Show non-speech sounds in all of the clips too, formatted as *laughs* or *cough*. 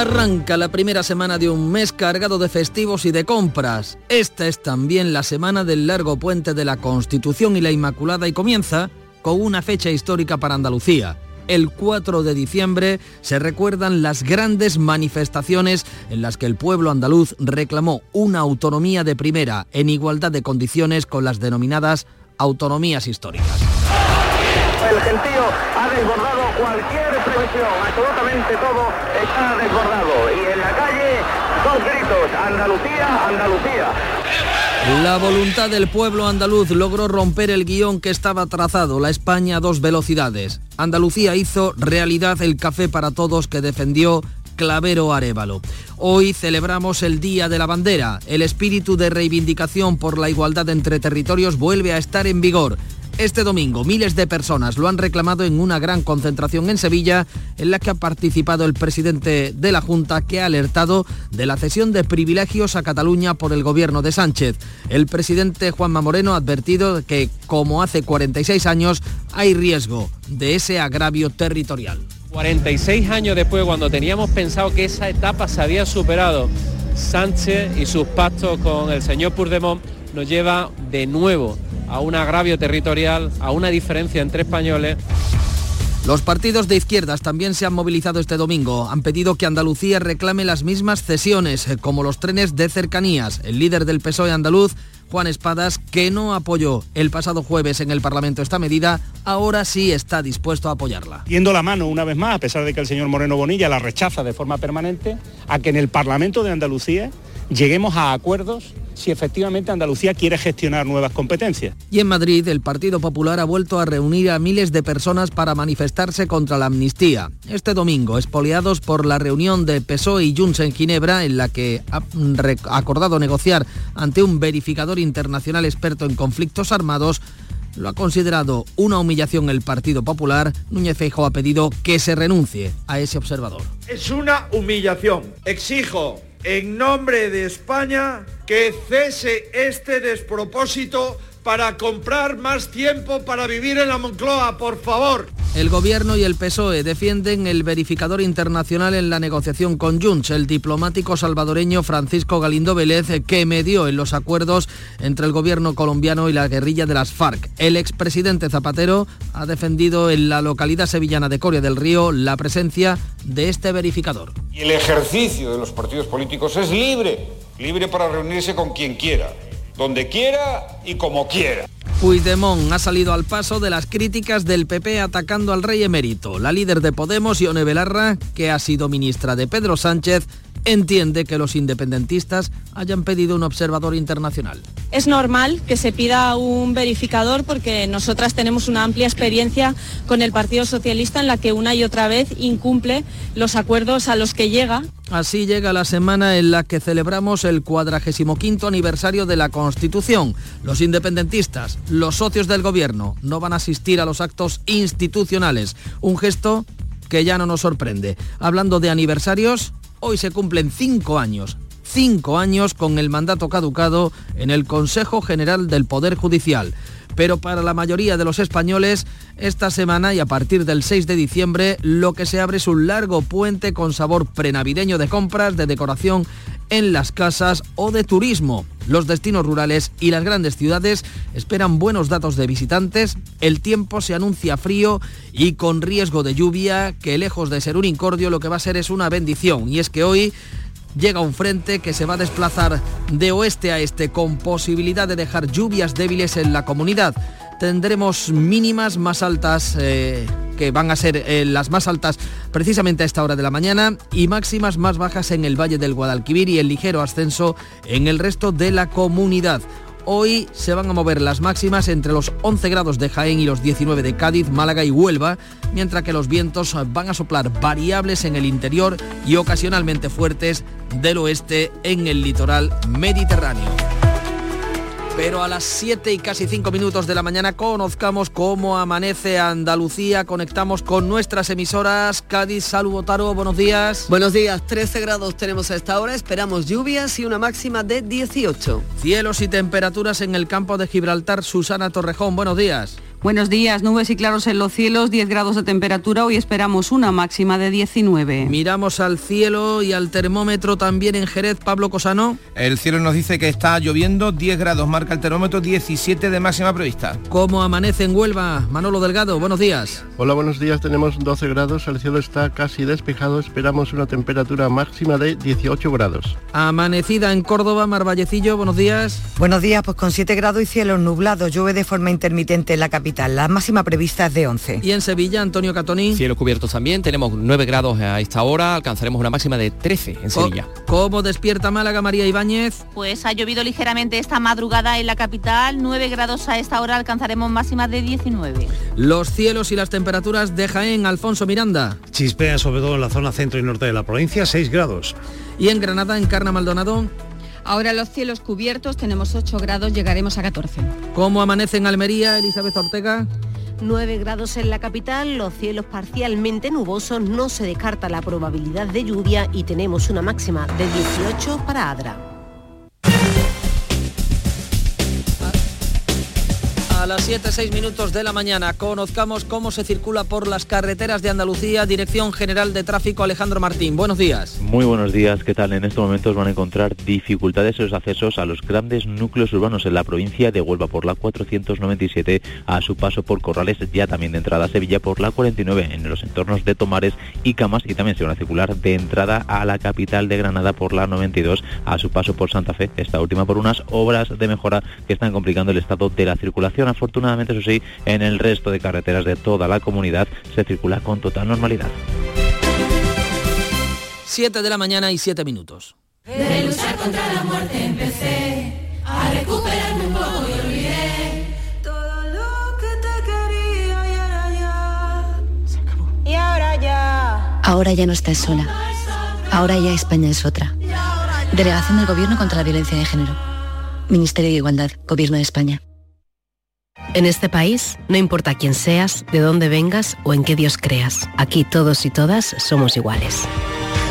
Arranca la primera semana de un mes cargado de festivos y de compras. Esta es también la semana del largo puente de la Constitución y la Inmaculada y comienza con una fecha histórica para Andalucía. El 4 de diciembre se recuerdan las grandes manifestaciones en las que el pueblo andaluz reclamó una autonomía de primera en igualdad de condiciones con las denominadas autonomías históricas. El gentío ha desbordado cualquier absolutamente todo está desbordado. Y en la calle, dos gritos, Andalucía, Andalucía. La voluntad del pueblo andaluz logró romper el guion que estaba trazado, la España a dos velocidades. Andalucía hizo realidad el café para todos que defendió Clavero Arevalo. Hoy celebramos el Día de la Bandera. El espíritu de reivindicación por la igualdad entre territorios vuelve a estar en vigor. Este domingo miles de personas lo han reclamado en una gran concentración en Sevilla en la que ha participado el presidente de la Junta que ha alertado de la cesión de privilegios a Cataluña por el gobierno de Sánchez. El presidente Juanma Moreno ha advertido que, como hace 46 años, hay riesgo de ese agravio territorial. 46 años después, cuando teníamos pensado que esa etapa se había superado, Sánchez y sus pactos con el señor Puigdemont nos lleva de nuevo a un agravio territorial, a una diferencia entre españoles. Los partidos de izquierdas también se han movilizado este domingo. Han pedido que Andalucía reclame las mismas cesiones, eh, como los trenes de cercanías. El líder del PSOE andaluz, Juan Espadas, que no apoyó el pasado jueves en el Parlamento esta medida, ahora sí está dispuesto a apoyarla. Yendo la mano una vez más, a pesar de que el señor Moreno Bonilla la rechaza de forma permanente, a que en el Parlamento de Andalucía lleguemos a acuerdos si efectivamente Andalucía quiere gestionar nuevas competencias. Y en Madrid, el Partido Popular ha vuelto a reunir a miles de personas para manifestarse contra la amnistía. Este domingo, expoliados por la reunión de PSOE y Junts en Ginebra, en la que ha acordado negociar ante un verificador internacional experto en conflictos armados, lo ha considerado una humillación el Partido Popular, Núñez Feijóo ha pedido que se renuncie a ese observador. Es una humillación. Exijo en nombre de España que cese este despropósito para comprar más tiempo para vivir en la Moncloa, por favor. El gobierno y el PSOE defienden el verificador internacional en la negociación con Junts, el diplomático salvadoreño Francisco Galindo Vélez, que medió en los acuerdos entre el gobierno colombiano y la guerrilla de las FARC. El expresidente Zapatero ha defendido en la localidad sevillana de Coria del Río la presencia de este verificador. Y el ejercicio de los partidos políticos es libre, libre para reunirse con quien quiera donde quiera y como quiera. Puigdemont ha salido al paso de las críticas del PP atacando al rey emérito. La líder de Podemos, Ione Belarra, que ha sido ministra de Pedro Sánchez, entiende que los independentistas hayan pedido un observador internacional. Es normal que se pida un verificador porque nosotras tenemos una amplia experiencia con el Partido Socialista en la que una y otra vez incumple los acuerdos a los que llega. Así llega la semana en la que celebramos el 45 aniversario de la Constitución. Los independentistas, los socios del gobierno, no van a asistir a los actos institucionales. Un gesto que ya no nos sorprende. Hablando de aniversarios, Hoy se cumplen cinco años, cinco años con el mandato caducado en el Consejo General del Poder Judicial. Pero para la mayoría de los españoles, esta semana y a partir del 6 de diciembre, lo que se abre es un largo puente con sabor prenavideño de compras, de decoración en las casas o de turismo. Los destinos rurales y las grandes ciudades esperan buenos datos de visitantes, el tiempo se anuncia frío y con riesgo de lluvia, que lejos de ser un incordio lo que va a ser es una bendición. Y es que hoy llega un frente que se va a desplazar de oeste a este con posibilidad de dejar lluvias débiles en la comunidad. Tendremos mínimas más altas, eh, que van a ser eh, las más altas precisamente a esta hora de la mañana, y máximas más bajas en el Valle del Guadalquivir y el ligero ascenso en el resto de la comunidad. Hoy se van a mover las máximas entre los 11 grados de Jaén y los 19 de Cádiz, Málaga y Huelva, mientras que los vientos van a soplar variables en el interior y ocasionalmente fuertes del oeste en el litoral mediterráneo. Pero a las 7 y casi 5 minutos de la mañana conozcamos cómo amanece Andalucía. Conectamos con nuestras emisoras. Cádiz, Salud, Botaro, buenos días. Buenos días, 13 grados tenemos a esta hora. Esperamos lluvias y una máxima de 18. Cielos y temperaturas en el campo de Gibraltar. Susana Torrejón, buenos días. Buenos días, nubes y claros en los cielos, 10 grados de temperatura, hoy esperamos una máxima de 19. Miramos al cielo y al termómetro también en Jerez, Pablo Cosano. El cielo nos dice que está lloviendo, 10 grados marca el termómetro, 17 de máxima prevista. ¿Cómo amanece en Huelva? Manolo Delgado, buenos días. Hola, buenos días, tenemos 12 grados, el cielo está casi despejado, esperamos una temperatura máxima de 18 grados. Amanecida en Córdoba, Marvallecillo, buenos días. Buenos días, pues con 7 grados y cielo nublado, llueve de forma intermitente en la capital la máxima prevista es de 11. Y en Sevilla, Antonio Catoni. Cielos cubiertos también, tenemos 9 grados a esta hora, alcanzaremos una máxima de 13 en Sevilla. ¿Cómo despierta Málaga María Ibáñez? Pues ha llovido ligeramente esta madrugada en la capital, 9 grados a esta hora, alcanzaremos máxima de 19. Los cielos y las temperaturas de Jaén, Alfonso Miranda. Chispea sobre todo en la zona centro y norte de la provincia, 6 grados. Y en Granada, Encarna Maldonado. Ahora los cielos cubiertos, tenemos 8 grados, llegaremos a 14. ¿Cómo amanece en Almería, Elizabeth Ortega? 9 grados en la capital, los cielos parcialmente nubosos, no se descarta la probabilidad de lluvia y tenemos una máxima de 18 para Adra. A las 7, 6 minutos de la mañana conozcamos cómo se circula por las carreteras de Andalucía, Dirección General de Tráfico Alejandro Martín. Buenos días. Muy buenos días, ¿qué tal? En estos momentos van a encontrar dificultades en los accesos a los grandes núcleos urbanos en la provincia de Huelva por la 497 a su paso por Corrales, ya también de entrada a Sevilla por la 49 en los entornos de Tomares y Camas y también se van a circular de entrada a la capital de Granada por la 92 a su paso por Santa Fe, esta última por unas obras de mejora que están complicando el estado de la circulación Afortunadamente, eso sí, en el resto de carreteras de toda la comunidad se circula con total normalidad. 7 de la mañana y 7 minutos. De luchar contra la muerte empecé a recuperarme un poco y olvidé todo lo que te quería y ahora ya se acabó. Y ahora ya. Ahora ya no estás sola. Ahora ya España es otra. Delegación del Gobierno contra la Violencia de Género. Ministerio de Igualdad, Gobierno de España. En este país, no importa quién seas, de dónde vengas o en qué Dios creas, aquí todos y todas somos iguales.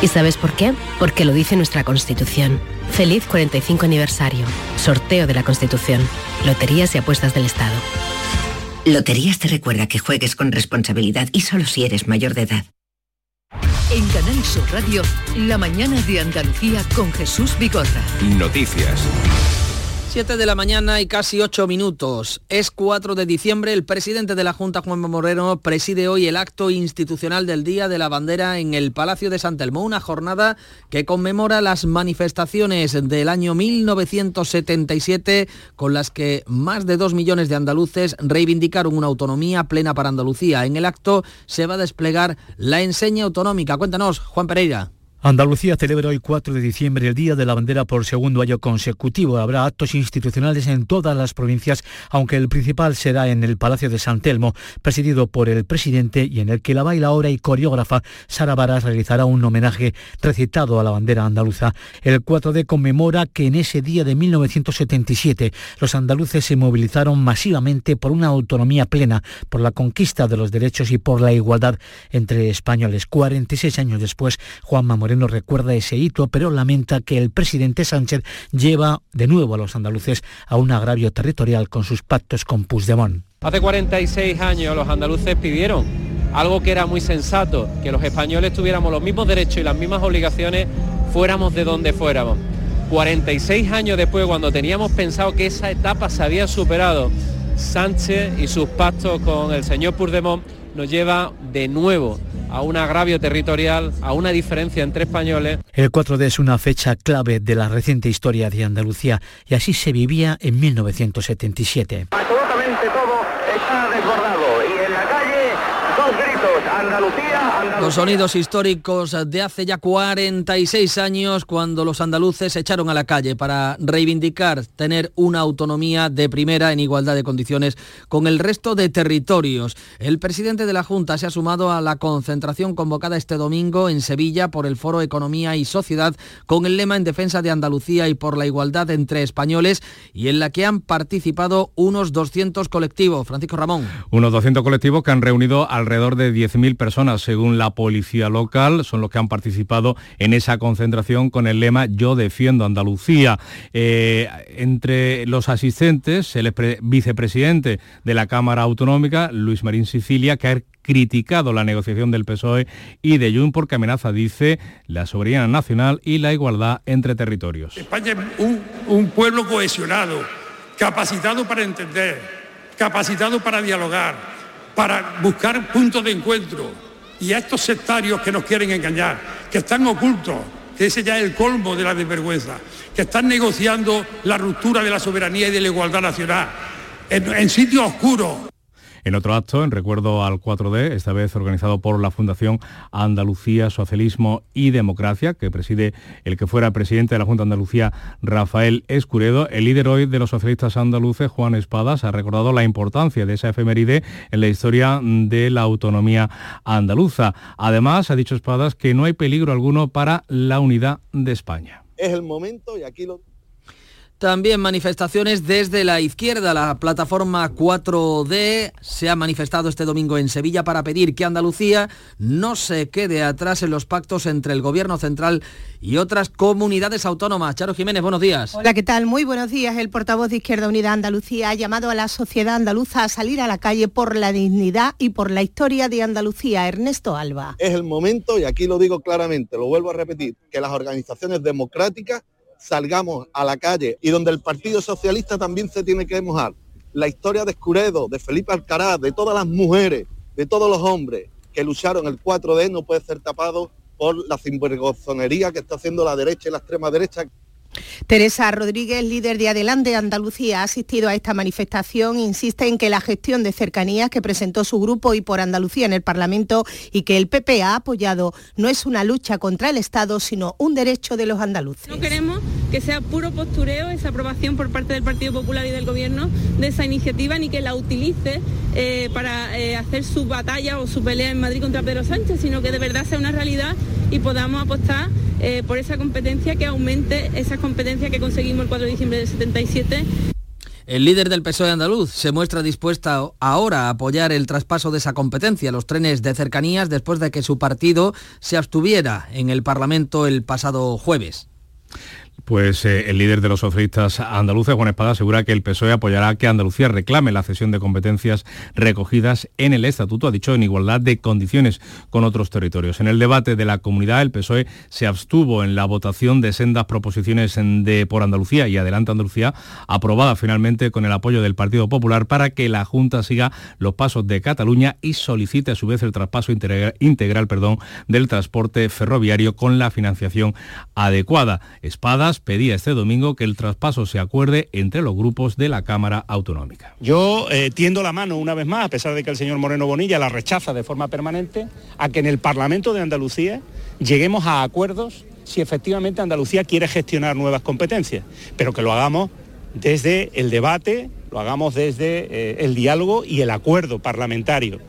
¿Y sabes por qué? Porque lo dice nuestra Constitución. Feliz 45 aniversario. Sorteo de la Constitución. Loterías y apuestas del Estado. Loterías te recuerda que juegues con responsabilidad y solo si eres mayor de edad. En Canal Sur Radio, la mañana de Andalucía con Jesús Bigorra. Noticias. 7 de la mañana y casi 8 minutos. Es 4 de diciembre. El presidente de la Junta, Juan Moreno, preside hoy el acto institucional del Día de la Bandera en el Palacio de San Telmo, una jornada que conmemora las manifestaciones del año 1977 con las que más de 2 millones de andaluces reivindicaron una autonomía plena para Andalucía. En el acto se va a desplegar la enseña autonómica. Cuéntanos, Juan Pereira. Andalucía celebra hoy 4 de diciembre el Día de la Bandera por segundo año consecutivo. Habrá actos institucionales en todas las provincias, aunque el principal será en el Palacio de San Telmo, presidido por el presidente y en el que la bailaora y coreógrafa Sara Varas realizará un homenaje recitado a la bandera andaluza. El 4D conmemora que en ese día de 1977 los andaluces se movilizaron masivamente por una autonomía plena, por la conquista de los derechos y por la igualdad entre españoles. 46 años después, Juan Mamor Moreno recuerda ese hito, pero lamenta que el presidente Sánchez lleva de nuevo a los andaluces a un agravio territorial con sus pactos con Puigdemont. Hace 46 años los andaluces pidieron algo que era muy sensato, que los españoles tuviéramos los mismos derechos y las mismas obligaciones fuéramos de donde fuéramos. 46 años después, cuando teníamos pensado que esa etapa se había superado, Sánchez y sus pactos con el señor Puigdemont nos lleva de nuevo a un agravio territorial, a una diferencia entre españoles. El 4D es una fecha clave de la reciente historia de Andalucía y así se vivía en 1977. Absolutamente todo está desbordado y en la calle dos gritos, Andalucía, Andalucía. Los sonidos históricos de hace ya 46 años cuando los andaluces se echaron a la calle para reivindicar tener una autonomía de primera en igualdad de condiciones con el resto de territorios. El presidente de la Junta se ha sumado a la concentración concentración convocada este domingo en Sevilla por el Foro Economía y Sociedad con el lema en defensa de Andalucía y por la igualdad entre españoles y en la que han participado unos 200 colectivos. Francisco Ramón. Unos 200 colectivos que han reunido alrededor de 10.000 personas, según la policía local, son los que han participado en esa concentración con el lema Yo defiendo Andalucía. Eh, entre los asistentes, el vicepresidente de la Cámara Autonómica, Luis Marín Sicilia, que ha criticado la negociación del PSOE y de Jun porque amenaza, dice, la soberanía nacional y la igualdad entre territorios. España es un, un pueblo cohesionado, capacitado para entender, capacitado para dialogar, para buscar puntos de encuentro. Y a estos sectarios que nos quieren engañar, que están ocultos, que ese ya es el colmo de la desvergüenza, que están negociando la ruptura de la soberanía y de la igualdad nacional en, en sitios oscuros, en otro acto, en recuerdo al 4D, esta vez organizado por la Fundación Andalucía, Socialismo y Democracia, que preside el que fuera presidente de la Junta de Andalucía, Rafael Escuredo, el líder hoy de los socialistas andaluces, Juan Espadas, ha recordado la importancia de esa efeméride en la historia de la autonomía andaluza. Además, ha dicho Espadas que no hay peligro alguno para la unidad de España. Es el momento, y aquí lo también manifestaciones desde la izquierda. La plataforma 4D se ha manifestado este domingo en Sevilla para pedir que Andalucía no se quede atrás en los pactos entre el Gobierno central y otras comunidades autónomas. Charo Jiménez, buenos días. Hola, ¿qué tal? Muy buenos días. El portavoz de Izquierda Unida Andalucía ha llamado a la sociedad andaluza a salir a la calle por la dignidad y por la historia de Andalucía. Ernesto Alba. Es el momento, y aquí lo digo claramente, lo vuelvo a repetir, que las organizaciones democráticas salgamos a la calle y donde el Partido Socialista también se tiene que mojar. La historia de Escuredo, de Felipe Alcaraz, de todas las mujeres, de todos los hombres que lucharon el 4D no puede ser tapado por la sinvergonzonería que está haciendo la derecha y la extrema derecha Teresa Rodríguez, líder de Adelante Andalucía, ha asistido a esta manifestación. Insiste en que la gestión de cercanías que presentó su grupo y por Andalucía en el Parlamento y que el PP ha apoyado no es una lucha contra el Estado, sino un derecho de los andaluces. No queremos que sea puro postureo esa aprobación por parte del Partido Popular y del Gobierno de esa iniciativa, ni que la utilice eh, para eh, hacer su batalla o su pelea en Madrid contra Pedro Sánchez, sino que de verdad sea una realidad y podamos apostar eh, por esa competencia que aumente esa competencia que conseguimos el 4 de diciembre del 77. El líder del PSOE andaluz se muestra dispuesta ahora a apoyar el traspaso de esa competencia, los trenes de cercanías, después de que su partido se abstuviera en el Parlamento el pasado jueves. Pues eh, el líder de los socialistas andaluces, Juan Espada, asegura que el PSOE apoyará que Andalucía reclame la cesión de competencias recogidas en el Estatuto, ha dicho, en igualdad de condiciones con otros territorios. En el debate de la comunidad, el PSOE se abstuvo en la votación de sendas proposiciones de por Andalucía y Adelante Andalucía, aprobada finalmente con el apoyo del Partido Popular para que la Junta siga los pasos de Cataluña y solicite a su vez el traspaso integral, integral perdón, del transporte ferroviario con la financiación adecuada. Espadas pedía este domingo que el traspaso se acuerde entre los grupos de la Cámara Autonómica. Yo eh, tiendo la mano una vez más, a pesar de que el señor Moreno Bonilla la rechaza de forma permanente, a que en el Parlamento de Andalucía lleguemos a acuerdos si efectivamente Andalucía quiere gestionar nuevas competencias, pero que lo hagamos desde el debate, lo hagamos desde eh, el diálogo y el acuerdo parlamentario.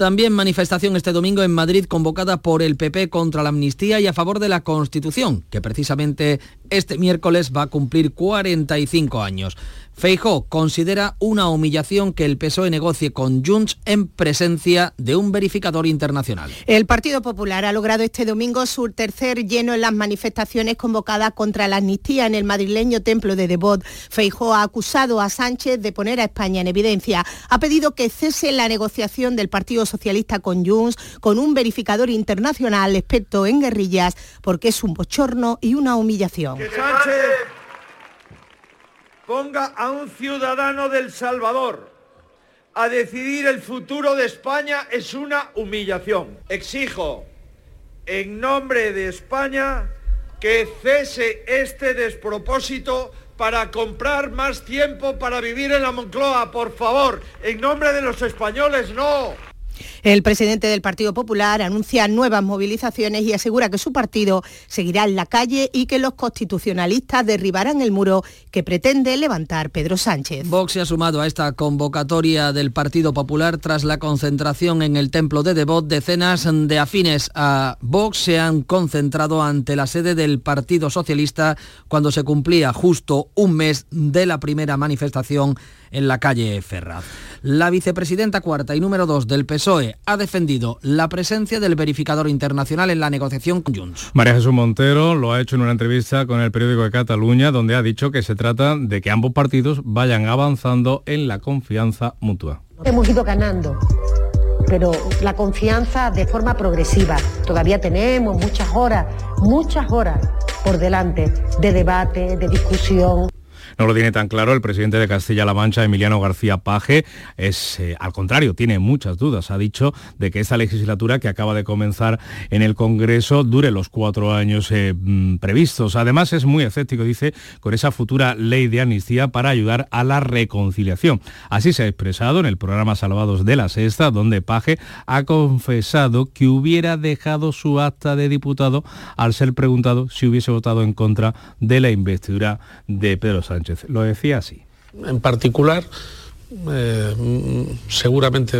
También manifestación este domingo en Madrid convocada por el PP contra la amnistía y a favor de la Constitución, que precisamente este miércoles va a cumplir 45 años. Feijó considera una humillación que el PSOE negocie con Junts en presencia de un verificador internacional. El Partido Popular ha logrado este domingo su tercer lleno en las manifestaciones convocadas contra la amnistía en el madrileño templo de Devot. Feijó ha acusado a Sánchez de poner a España en evidencia. Ha pedido que cese la negociación del Partido Socialista con Junts con un verificador internacional experto en guerrillas porque es un bochorno y una humillación ponga a un ciudadano del Salvador a decidir el futuro de España es una humillación. Exijo, en nombre de España, que cese este despropósito para comprar más tiempo para vivir en la Moncloa, por favor. En nombre de los españoles, no. El presidente del Partido Popular anuncia nuevas movilizaciones y asegura que su partido seguirá en la calle y que los constitucionalistas derribarán el muro que pretende levantar Pedro Sánchez. Vox se ha sumado a esta convocatoria del Partido Popular tras la concentración en el templo de Devot. Decenas de afines a Vox se han concentrado ante la sede del Partido Socialista cuando se cumplía justo un mes de la primera manifestación en la calle Ferraz. La vicepresidenta cuarta y número dos del PSOE ha defendido la presencia del verificador internacional en la negociación con Junts. María Jesús Montero lo ha hecho en una entrevista con el periódico de Cataluña, donde ha dicho que se trata de que ambos partidos vayan avanzando en la confianza mutua. Hemos ido ganando pero la confianza de forma progresiva. Todavía tenemos muchas horas, muchas horas por delante de debate, de discusión. No lo tiene tan claro el presidente de Castilla-La Mancha, Emiliano García Paje. Es, eh, al contrario, tiene muchas dudas. Ha dicho de que esta legislatura que acaba de comenzar en el Congreso dure los cuatro años eh, mm, previstos. Además, es muy escéptico, dice, con esa futura ley de amnistía para ayudar a la reconciliación. Así se ha expresado en el programa Salvados de la Sexta, donde Paje ha confesado que hubiera dejado su acta de diputado al ser preguntado si hubiese votado en contra de la investidura de Pedro Sánchez. Lo decía así. En particular, eh, seguramente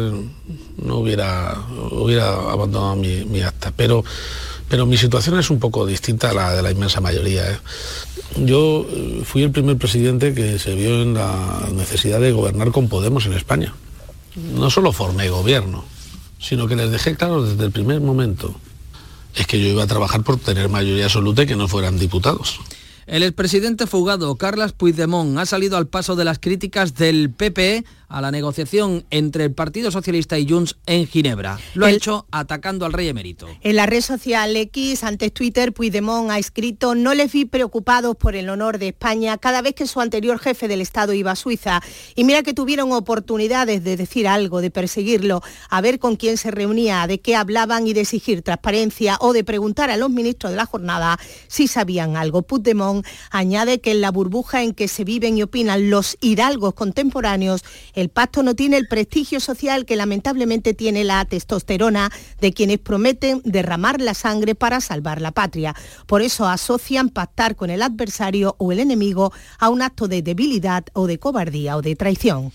no hubiera, hubiera abandonado mi, acta, pero, pero mi situación es un poco distinta a la de la inmensa mayoría. ¿eh? Yo eh, fui el primer presidente que se vio en la necesidad de gobernar con Podemos en España. No solo formé gobierno, sino que les dejé claro desde el primer momento es que yo iba a trabajar por tener mayoría absoluta y que no fueran diputados. El expresidente fugado Carles Puigdemont ha salido al paso de las críticas del PP a la negociación entre el Partido Socialista y Junts en Ginebra. Lo el, ha hecho atacando al rey emérito. En la red social X, antes Twitter, Puigdemont ha escrito no les vi preocupados por el honor de España cada vez que su anterior jefe del Estado iba a Suiza. Y mira que tuvieron oportunidades de decir algo, de perseguirlo, a ver con quién se reunía, de qué hablaban y de exigir transparencia o de preguntar a los ministros de la jornada si sabían algo. Puigdemont añade que en la burbuja en que se viven y opinan los hidalgos contemporáneos, el pacto no tiene el prestigio social que lamentablemente tiene la testosterona de quienes prometen derramar la sangre para salvar la patria. Por eso asocian pactar con el adversario o el enemigo a un acto de debilidad o de cobardía o de traición.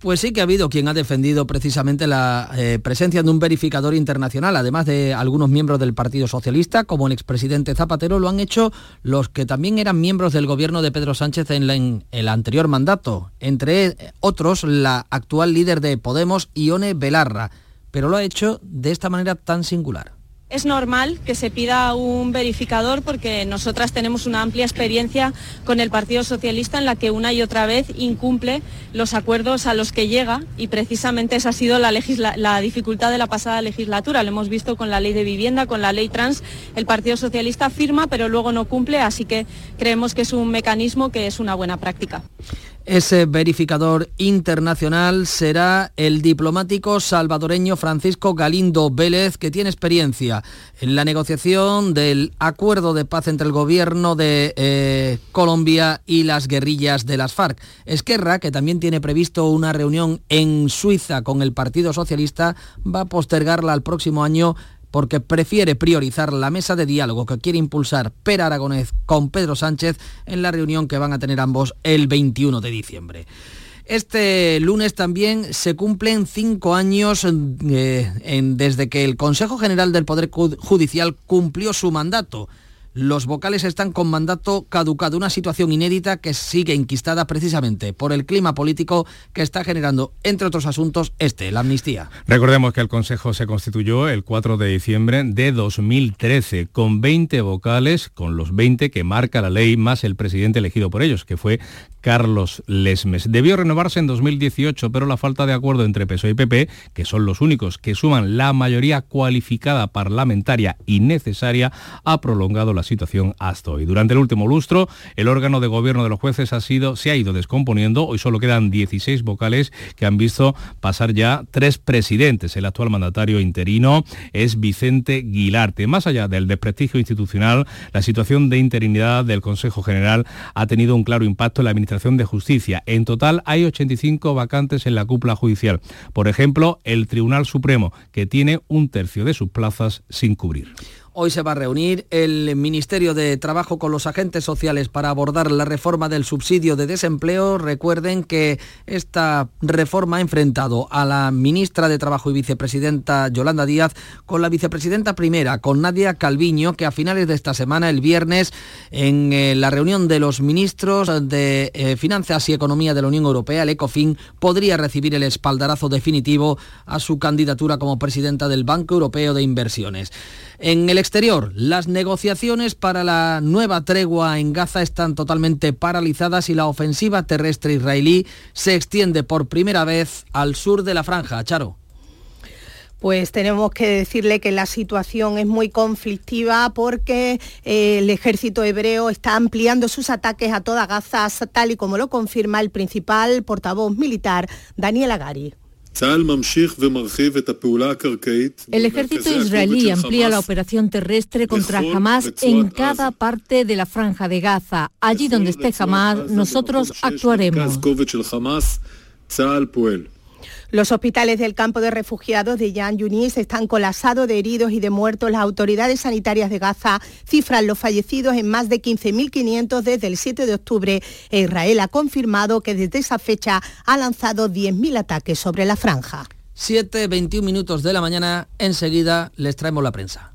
Pues sí que ha habido quien ha defendido precisamente la eh, presencia de un verificador internacional, además de algunos miembros del Partido Socialista, como el expresidente Zapatero, lo han hecho los que también eran miembros del gobierno de Pedro Sánchez en, en el anterior mandato, entre otros la actual líder de Podemos, Ione Belarra, pero lo ha hecho de esta manera tan singular. Es normal que se pida un verificador porque nosotras tenemos una amplia experiencia con el Partido Socialista en la que una y otra vez incumple los acuerdos a los que llega y precisamente esa ha sido la, la, dificultad de la pasada legislatura. Lo hemos visto con la ley de vivienda, con la ley trans. El Partido Socialista firma pero luego no cumple, así que creemos que es un mecanismo que es una buena práctica. Ese verificador internacional será el diplomático salvadoreño Francisco Galindo Vélez, que tiene experiencia en la negociación del acuerdo de paz entre el gobierno de eh, Colombia y las guerrillas de las FARC. Esquerra, que también tiene previsto una reunión en Suiza con el Partido Socialista, va a postergarla al próximo año porque prefiere priorizar la mesa de diálogo que quiere impulsar Per Aragonés con Pedro Sánchez en la reunión que van a tener ambos el 21 de diciembre. Este lunes también se cumplen cinco años eh, desde que el Consejo General del Poder Judicial cumplió su mandato. Los vocales están con mandato caducado, una situación inédita que sigue inquistada precisamente por el clima político que está generando, entre otros asuntos, este, la amnistía. Recordemos que el Consejo se constituyó el 4 de diciembre de 2013 con 20 vocales, con los 20 que marca la ley, más el presidente elegido por ellos, que fue Carlos Lesmes. Debió renovarse en 2018, pero la falta de acuerdo entre PSOE y PP, que son los únicos que suman la mayoría cualificada parlamentaria y necesaria, ha prolongado la la situación hasta hoy. Durante el último lustro, el órgano de gobierno de los jueces ha sido, se ha ido descomponiendo. Hoy solo quedan 16 vocales que han visto pasar ya tres presidentes. El actual mandatario interino es Vicente Guilarte. Más allá del desprestigio institucional, la situación de interinidad del Consejo General ha tenido un claro impacto en la Administración de Justicia. En total hay 85 vacantes en la cúpula judicial. Por ejemplo, el Tribunal Supremo, que tiene un tercio de sus plazas sin cubrir. Hoy se va a reunir el Ministerio de Trabajo con los agentes sociales para abordar la reforma del subsidio de desempleo. Recuerden que esta reforma ha enfrentado a la ministra de Trabajo y vicepresidenta Yolanda Díaz con la vicepresidenta primera, con Nadia Calviño, que a finales de esta semana, el viernes, en eh, la reunión de los ministros de eh, Finanzas y Economía de la Unión Europea, el ECOFIN, podría recibir el espaldarazo definitivo a su candidatura como presidenta del Banco Europeo de Inversiones. En el exterior, las negociaciones para la nueva tregua en Gaza están totalmente paralizadas y la ofensiva terrestre israelí se extiende por primera vez al sur de la franja. Charo. Pues tenemos que decirle que la situación es muy conflictiva porque eh, el ejército hebreo está ampliando sus ataques a toda Gaza, tal y como lo confirma el principal portavoz militar, Daniel Agari. El ejército israelí amplía la operación terrestre contra Hamas en cada parte de la franja de Gaza. Allí donde esté Hamas, nosotros actuaremos. Los hospitales del campo de refugiados de Yan Yunis están colapsados de heridos y de muertos. Las autoridades sanitarias de Gaza cifran los fallecidos en más de 15.500 desde el 7 de octubre. Israel ha confirmado que desde esa fecha ha lanzado 10.000 ataques sobre la franja. 7, 21 minutos de la mañana, enseguida les traemos la prensa.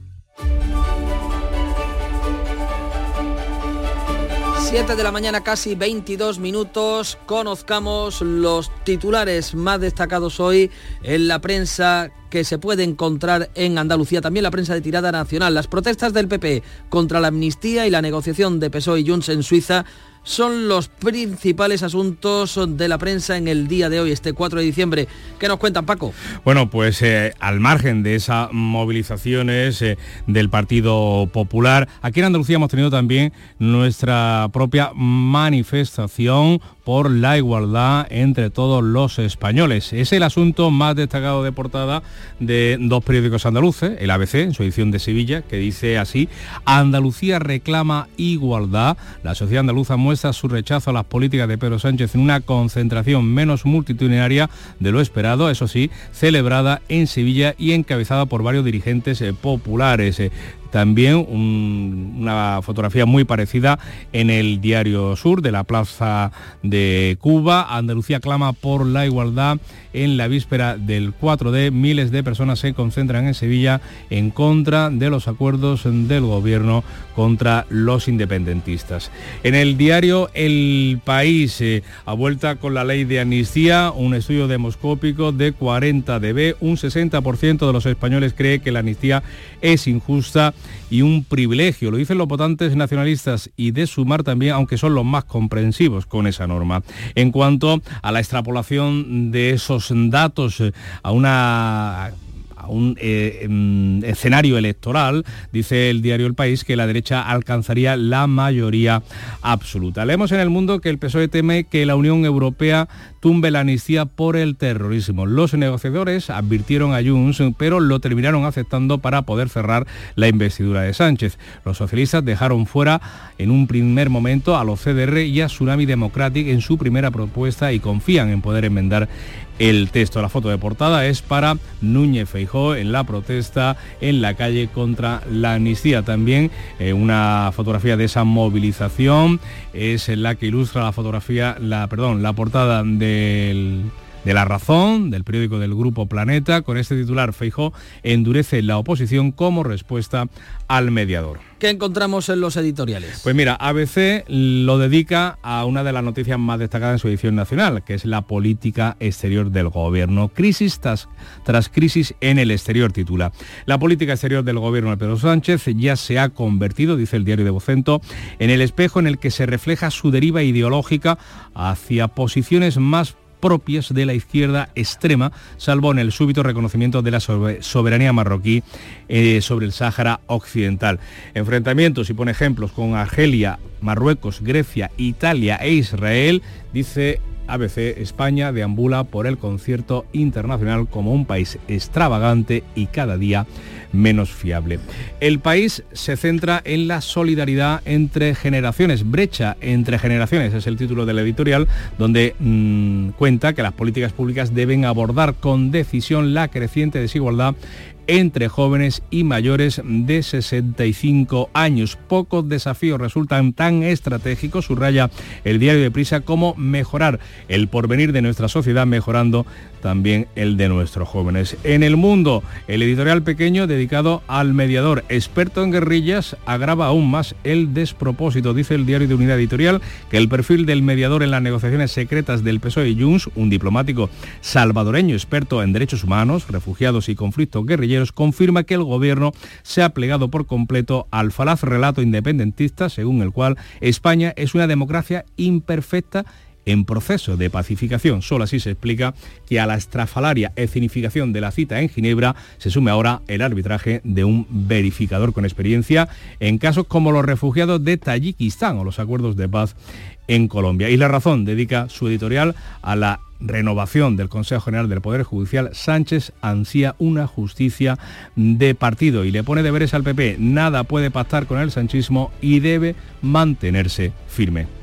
7 de la mañana, casi 22 minutos. Conozcamos los titulares más destacados hoy en la prensa que se puede encontrar en Andalucía, también la prensa de tirada nacional. Las protestas del PP contra la amnistía y la negociación de PSOE y Junts en Suiza son los principales asuntos de la prensa en el día de hoy, este 4 de diciembre. ¿Qué nos cuentan, Paco? Bueno, pues eh, al margen de esas movilizaciones eh, del Partido Popular, aquí en Andalucía hemos tenido también nuestra propia manifestación por la igualdad entre todos los españoles. Es el asunto más destacado de portada de dos periódicos andaluces, el ABC, en su edición de Sevilla, que dice así, Andalucía reclama igualdad, la sociedad andaluza muestra su rechazo a las políticas de Pedro Sánchez en una concentración menos multitudinaria de lo esperado, eso sí, celebrada en Sevilla y encabezada por varios dirigentes eh, populares. También un- una fotografía muy parecida en el Diario Sur de la Plaza de Cuba. Andalucía clama por la igualdad en la víspera del 4D. Miles de personas se concentran en Sevilla en contra de los acuerdos del gobierno contra los independentistas. En el diario El País, eh, a vuelta con la ley de amnistía, un estudio demoscópico de 40 dB, un 60% de los españoles cree que la amnistía es injusta y un privilegio. Lo dicen los votantes nacionalistas y de sumar también, aunque son los más comprensivos con esa norma. En cuanto a la extrapolación de esos datos eh, a una a un eh, em, escenario electoral, dice el diario El País que la derecha alcanzaría la mayoría absoluta. Leemos en el mundo que el PSOE teme que la Unión Europea tumbe la amnistía por el terrorismo. Los negociadores advirtieron a Junts, pero lo terminaron aceptando para poder cerrar la investidura de Sánchez. Los socialistas dejaron fuera en un primer momento a los CDR y a Tsunami Democratic en su primera propuesta y confían en poder enmendar el texto. La foto de portada es para Núñez Feijó en la protesta en la calle contra la amnistía. También eh, una fotografía de esa movilización es la que ilustra la fotografía, la, perdón, la portada del de La Razón, del periódico del Grupo Planeta, con este titular Feijó endurece la oposición como respuesta al mediador. ¿Qué encontramos en los editoriales? Pues mira, ABC lo dedica a una de las noticias más destacadas en su edición nacional, que es la política exterior del gobierno. Crisis tras, tras crisis en el exterior, titula. La política exterior del gobierno de Pedro Sánchez ya se ha convertido, dice el diario de Vocento, en el espejo en el que se refleja su deriva ideológica hacia posiciones más propias de la izquierda extrema, salvo en el súbito reconocimiento de la soberanía marroquí eh, sobre el Sáhara Occidental. Enfrentamientos, y pone ejemplos, con Argelia, Marruecos, Grecia, Italia e Israel, dice ABC España deambula por el concierto internacional como un país extravagante y cada día menos fiable. El país se centra en la solidaridad entre generaciones, brecha entre generaciones, es el título del editorial, donde mm, cuenta que las políticas públicas deben abordar con decisión la creciente desigualdad entre jóvenes y mayores de 65 años. Pocos desafíos resultan tan estratégicos, subraya el diario de Prisa, como mejorar el porvenir de nuestra sociedad, mejorando también el de nuestros jóvenes. En el mundo, el editorial pequeño dedicado al mediador experto en guerrillas agrava aún más el despropósito, dice el diario de Unidad Editorial, que el perfil del mediador en las negociaciones secretas del PSOE y Junts, un diplomático salvadoreño experto en derechos humanos, refugiados y conflictos guerrilleros, confirma que el gobierno se ha plegado por completo al falaz relato independentista según el cual España es una democracia imperfecta en proceso de pacificación. Solo así se explica que a la estrafalaria escenificación de la cita en Ginebra se sume ahora el arbitraje de un verificador con experiencia en casos como los refugiados de Tayikistán o los acuerdos de paz en Colombia. Y La Razón dedica su editorial a la renovación del Consejo General del Poder Judicial, Sánchez ansía una justicia de partido y le pone deberes al PP. Nada puede pactar con el sanchismo y debe mantenerse firme.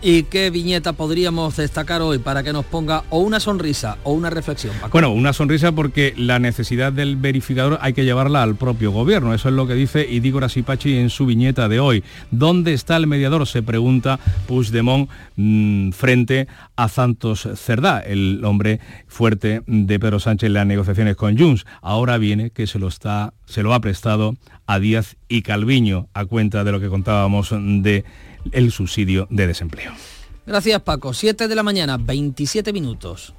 ¿Y qué viñeta podríamos destacar hoy para que nos ponga o una sonrisa o una reflexión? Bueno, una sonrisa porque la necesidad del verificador hay que llevarla al propio gobierno. Eso es lo que dice Idígora Sipachi en su viñeta de hoy. ¿Dónde está el mediador? Se pregunta Puigdemont mmm, frente a Santos Cerdá, el hombre fuerte de Pedro Sánchez en las negociaciones con Junts. Ahora viene que se lo está, se lo ha prestado a Díaz y Calviño a cuenta de lo que contábamos de el subsidio de desempleo. Gracias Paco. 7 de la mañana, 27 minutos.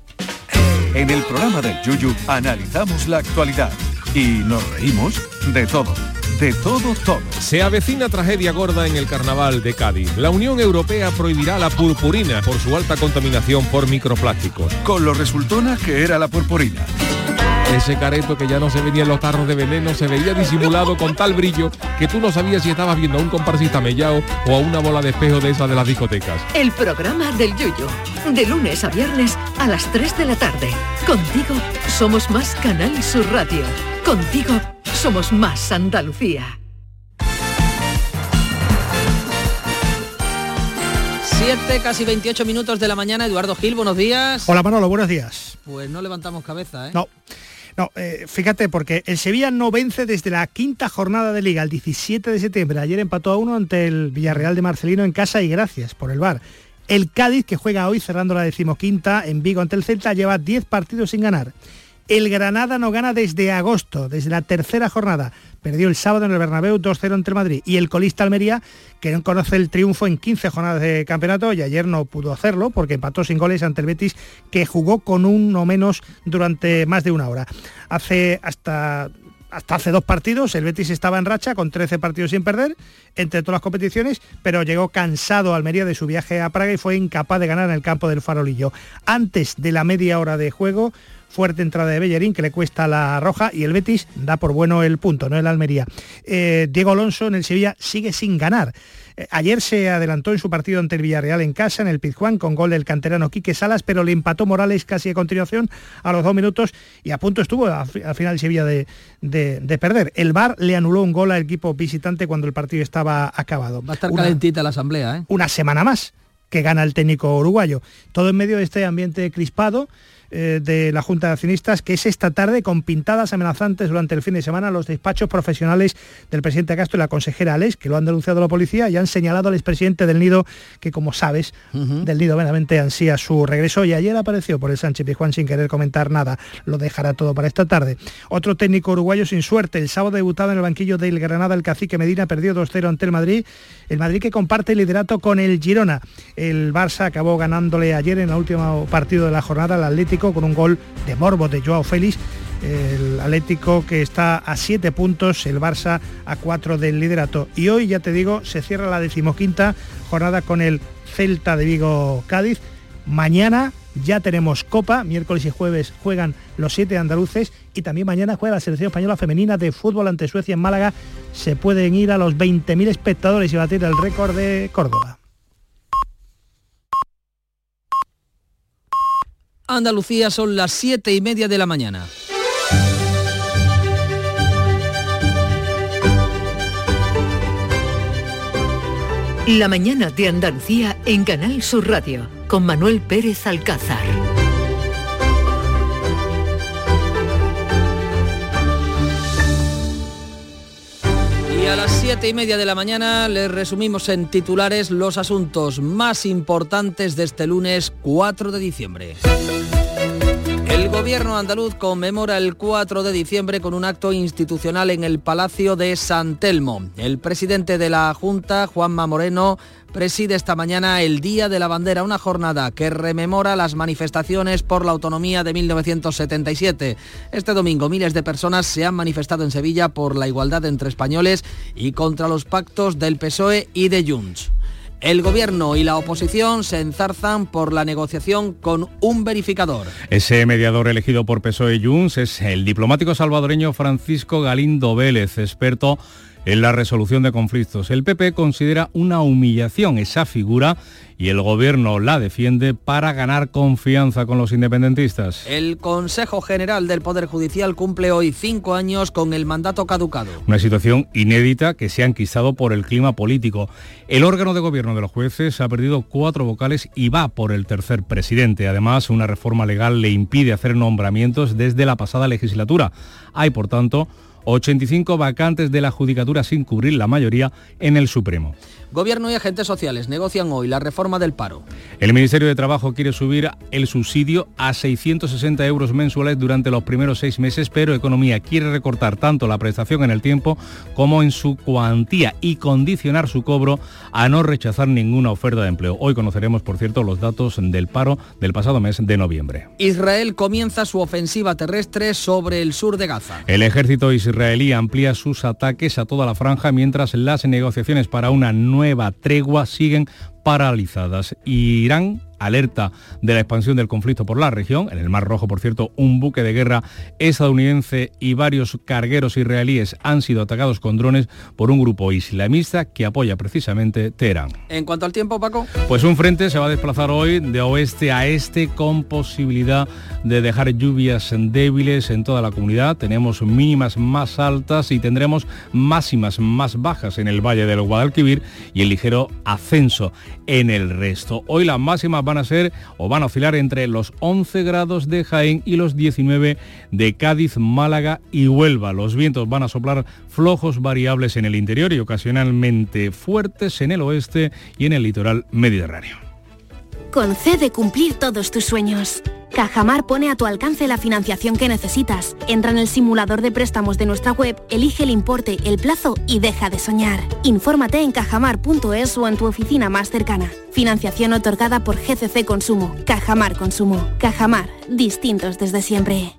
En el programa del Yuyu analizamos la actualidad y nos reímos de todo. De todo, todo. Se avecina tragedia gorda en el carnaval de Cádiz. La Unión Europea prohibirá la purpurina por su alta contaminación por microplásticos. Con lo resultona que era la purpurina. Ese careto que ya no se veía en los tarros de veneno se veía disimulado con tal brillo que tú no sabías si estabas viendo a un comparsista mellao o a una bola de espejo de esas de las discotecas. El programa del Yuyo. De lunes a viernes a las 3 de la tarde. Contigo somos más Canal Sur Radio. Contigo somos más Andalucía. 7, casi 28 minutos de la mañana. Eduardo Gil, buenos días. Hola Manolo, buenos días. Pues no levantamos cabeza, ¿eh? No. No, eh, fíjate, porque el Sevilla no vence desde la quinta jornada de liga, el 17 de septiembre. Ayer empató a uno ante el Villarreal de Marcelino en casa y gracias por el bar. El Cádiz, que juega hoy cerrando la decimoquinta en Vigo ante el Celta, lleva 10 partidos sin ganar. El Granada no gana desde agosto, desde la tercera jornada. Perdió el sábado en el Bernabéu 2-0 entre Madrid. Y el colista Almería, que no conoce el triunfo en 15 jornadas de campeonato y ayer no pudo hacerlo porque empató sin goles ante el Betis, que jugó con uno menos durante más de una hora. Hace hasta hasta hace dos partidos el Betis estaba en racha con 13 partidos sin perder entre todas las competiciones, pero llegó cansado a Almería de su viaje a Praga y fue incapaz de ganar en el campo del Farolillo. Antes de la media hora de juego, fuerte entrada de Bellerín que le cuesta la roja y el Betis da por bueno el punto, no el Almería. Eh, Diego Alonso en el Sevilla sigue sin ganar. Eh, ayer se adelantó en su partido ante el Villarreal en casa, en el Pizjuán, con gol del canterano Quique Salas, pero le empató Morales casi a continuación a los dos minutos y a punto estuvo al final Sevilla de, de, perder. El VAR le anuló un gol al equipo visitante cuando el partido estaba acabado. Va a estar calentita la asamblea, ¿eh? Una semana más que gana el técnico uruguayo. Todo en medio de este ambiente crispado eh, de la Junta de Accionistas, que es esta tarde con pintadas amenazantes durante el fin de semana los despachos profesionales del presidente Castro y la consejera Alex, que lo han denunciado la policía y han señalado al expresidente del Nido, que como sabes, del Nido meramente ansía su regreso y ayer apareció por el Sánchez Pizjuán sin querer comentar nada. Lo dejará todo para esta tarde. Otro técnico uruguayo sin suerte. El sábado debutado en el banquillo del Granada, el cacique Medina perdió 2-0 ante el Madrid. El Madrid que comparte el liderato con el Girona. El Barça acabó ganándole ayer en el último partido de la jornada al Atlético con un gol de Morbo de Joao Félix el Atlético que está a 7 puntos, el Barça a 4 del liderato. Y hoy, ya te digo, se cierra la decimoquinta jornada con el Celta de Vigo Cádiz. Mañana ya tenemos Copa, miércoles y jueves juegan los siete andaluces y también mañana juega la selección española femenina de fútbol ante Suecia en Málaga. Se pueden ir a los 20.000 espectadores y batir el récord de Córdoba. Andalucía son las siete y media de la mañana. La mañana de Andalucía en Canal Sur Radio con Manuel Pérez Alcázar. Y a las siete y media de la mañana les resumimos en titulares los asuntos más importantes de este lunes 4 de diciembre. El gobierno andaluz conmemora el 4 de diciembre con un acto institucional en el Palacio de San Telmo. El presidente de la Junta, Juanma Moreno, preside esta mañana el Día de la Bandera, una jornada que rememora las manifestaciones por la autonomía de 1977. Este domingo miles de personas se han manifestado en Sevilla por la igualdad entre españoles y contra los pactos del PSOE y de Junts. El gobierno y la oposición se enzarzan por la negociación con un verificador. Ese mediador elegido por PSOE y Junts es el diplomático salvadoreño Francisco Galindo Vélez, experto en la resolución de conflictos. El PP considera una humillación esa figura y el gobierno la defiende para ganar confianza con los independentistas. El Consejo General del Poder Judicial cumple hoy cinco años con el mandato caducado. Una situación inédita que se ha enquistado por el clima político. El órgano de gobierno de los jueces ha perdido cuatro vocales y va por el tercer presidente. Además, una reforma legal le impide hacer nombramientos desde la pasada legislatura. Hay, por tanto, 85 vacantes de la Judicatura sin cubrir la mayoría en el Supremo. Gobierno y agentes sociales negocian hoy la reforma del paro. El Ministerio de Trabajo quiere subir el subsidio a 660 euros mensuales durante los primeros seis meses, pero Economía quiere recortar tanto la prestación en el tiempo como en su cuantía y condicionar su cobro a no rechazar ninguna oferta de empleo. Hoy conoceremos, por cierto, los datos del paro del pasado mes de noviembre. Israel comienza su ofensiva terrestre sobre el sur de Gaza. El ejército israelí amplía sus ataques a toda la franja mientras las negociaciones para una nueva tregua siguen paralizadas. Irán alerta de la expansión del conflicto por la región. En el Mar Rojo, por cierto, un buque de guerra estadounidense y varios cargueros israelíes han sido atacados con drones por un grupo islamista que apoya precisamente Teherán. En cuanto al tiempo, Paco. Pues un frente se va a desplazar hoy de oeste a este con posibilidad de dejar lluvias débiles en toda la comunidad. Tenemos mínimas más altas y tendremos máximas más bajas en el Valle del Guadalquivir y el ligero ascenso en el resto. Hoy las máximas van a ser o van a oscilar entre los 11 grados de Jaén y los 19 de Cádiz, Málaga y Huelva. Los vientos van a soplar flojos variables en el interior y ocasionalmente fuertes en el oeste y en el litoral mediterráneo. Concede cumplir todos tus sueños. Cajamar pone a tu alcance la financiación que necesitas. Entra en el simulador de préstamos de nuestra web, elige el importe, el plazo y deja de soñar. Infórmate en cajamar.es o en tu oficina más cercana. Financiación otorgada por GCC Consumo. Cajamar Consumo. Cajamar. Distintos desde siempre.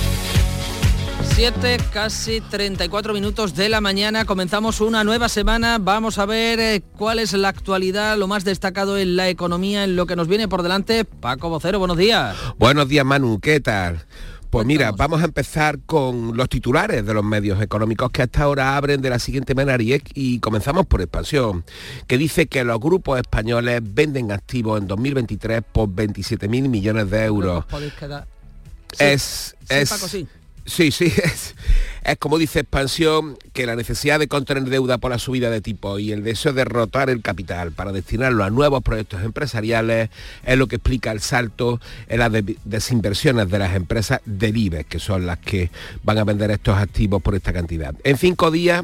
7, casi 34 minutos de la mañana. Comenzamos una nueva semana. Vamos a ver eh, cuál es la actualidad, lo más destacado en la economía, en lo que nos viene por delante. Paco Vocero, buenos días. Buenos días, Manu. ¿Qué tal? Pues mira, vamos a empezar con los titulares de los medios económicos que hasta ahora abren de la siguiente manera y, y comenzamos por expansión, que dice que los grupos españoles venden activos en 2023 por 27.000 millones de euros. Es, es, Sí, sí, *laughs* es, es, como dice Expansión, que la necesidad de contener deuda por la subida de tipo y el deseo de derrotar el capital para destinarlo a nuevos proyectos empresariales es lo que explica el salto en las desinversiones de las empresas del IBEX, que son las que van a vender estos activos por esta cantidad. En cinco días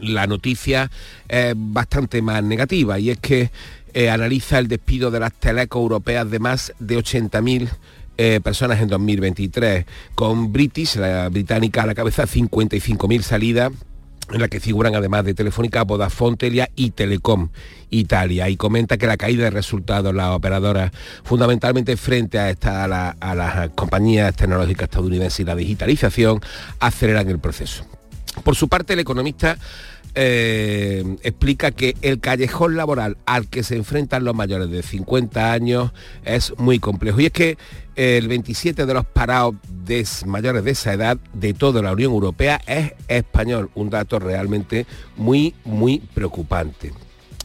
la noticia es bastante más negativa y es que eh, analiza el despido de las telecos europeas de más de 80.000 eh, personas en 2023, con British, la británica a la cabeza, 55.000 salidas en la que figuran además de Telefónica, Vodafone, Telia y Telecom Italia. Y comenta que la caída de resultados las operadoras, fundamentalmente frente a, esta, a, las compañías tecnológicas estadounidenses y la digitalización, aceleran el proceso. Por su parte, el economista eh, explica que el callejón laboral al que se enfrentan los mayores de 50 años es muy complejo. Y es que el 27 de los parados mayores de esa edad de toda la Unión Europea es español, un dato realmente muy, muy preocupante.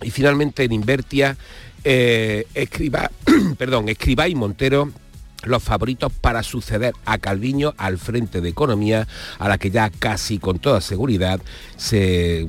Y finalmente en Invertia, eh, escriba, *clears throat* perdón, Escriba y Montero los favoritos para suceder a Calviño al frente de Economía, a la que ya casi con toda seguridad se,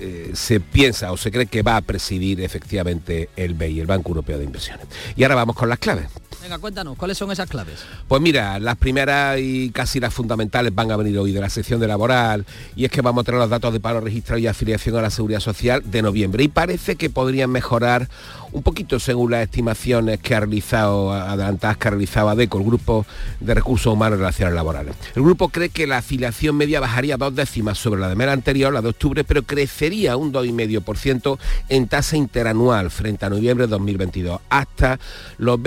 eh, se, piensa o se cree que va a presidir efectivamente el BEI, el Banco Europeo de Inversiones. Y ahora vamos con las claves. Venga, cuéntanos, ¿cuáles son esas claves? Pues mira, las primeras y casi las fundamentales van a venir hoy de la sección de laboral y es que vamos a tener los datos de paro registrado y afiliación a la Seguridad Social de noviembre y parece que podrían mejorar un poquito según las estimaciones que ha realizado, adelantadas que ha realizado ADECO, el Grupo de Recursos Humanos y Laborales. El grupo cree que la afiliación media bajaría dos décimas sobre la de mes anterior, la de octubre, pero crecería un 2,5% en tasa interanual frente a noviembre de 2022, hasta los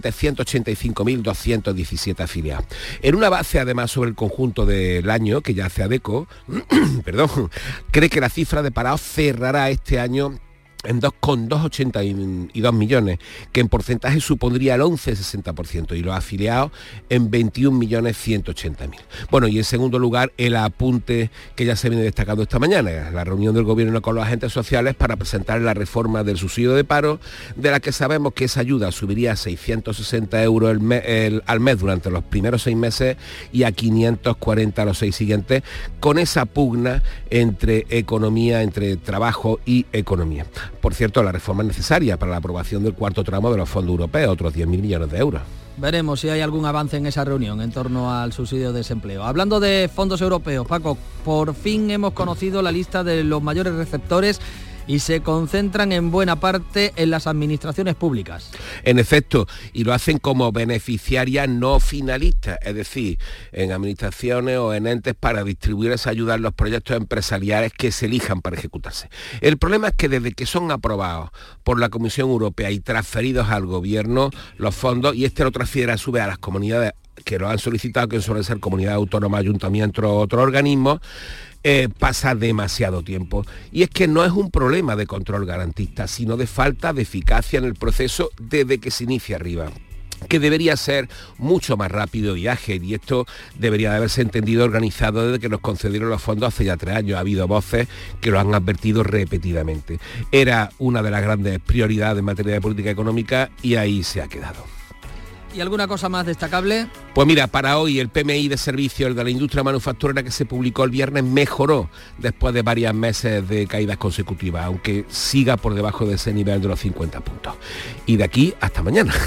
20.785.217 afiliados. En una base además sobre el conjunto del año que ya hace ADECO, *clears throat* perdón, *clears throat* cree que la cifra de parados cerrará este año en 2,282 millones, que en porcentaje supondría el 11,60% y los afiliados en 21.180.000. Bueno, y en segundo lugar, el apunte que ya se viene destacando esta mañana, la reunión del gobierno con los agentes sociales para presentar la reforma del subsidio de paro, de la que sabemos que esa ayuda subiría a 660 euros al mes durante los primeros seis meses y a 540 los seis siguientes, con esa pugna entre economía, entre trabajo y economía. Por cierto, la reforma es necesaria para la aprobación del cuarto tramo de los fondos europeos, otros 10.000 millones de euros. Veremos si hay algún avance en esa reunión en torno al subsidio de desempleo. Hablando de fondos europeos, Paco, por fin hemos conocido la lista de los mayores receptores y se concentran en buena parte en las administraciones públicas. En efecto, y lo hacen como beneficiarias no finalistas, es decir, en administraciones o en entes para distribuir esa ayuda en los proyectos empresariales que se elijan para ejecutarse. El problema es que desde que son aprobados por la Comisión Europea y transferidos al gobierno los fondos, y este lo transfiere a su vez a las comunidades que lo han solicitado, que suelen ser comunidades autónomas, ayuntamientos, otros organismos, eh, pasa demasiado tiempo. Y es que no es un problema de control garantista, sino de falta de eficacia en el proceso desde que se inicia arriba que debería ser mucho más rápido y ágil y esto debería de haberse entendido organizado desde que nos concedieron los fondos hace ya tres años. Ha habido voces que lo han advertido repetidamente. Era una de las grandes prioridades en materia de política económica y ahí se ha quedado. ¿Y alguna cosa más destacable? Pues mira, para hoy el PMI de servicios de la industria manufacturera que se publicó el viernes mejoró después de varios meses de caídas consecutivas, aunque siga por debajo de ese nivel de los 50 puntos. Y de aquí hasta mañana. *laughs*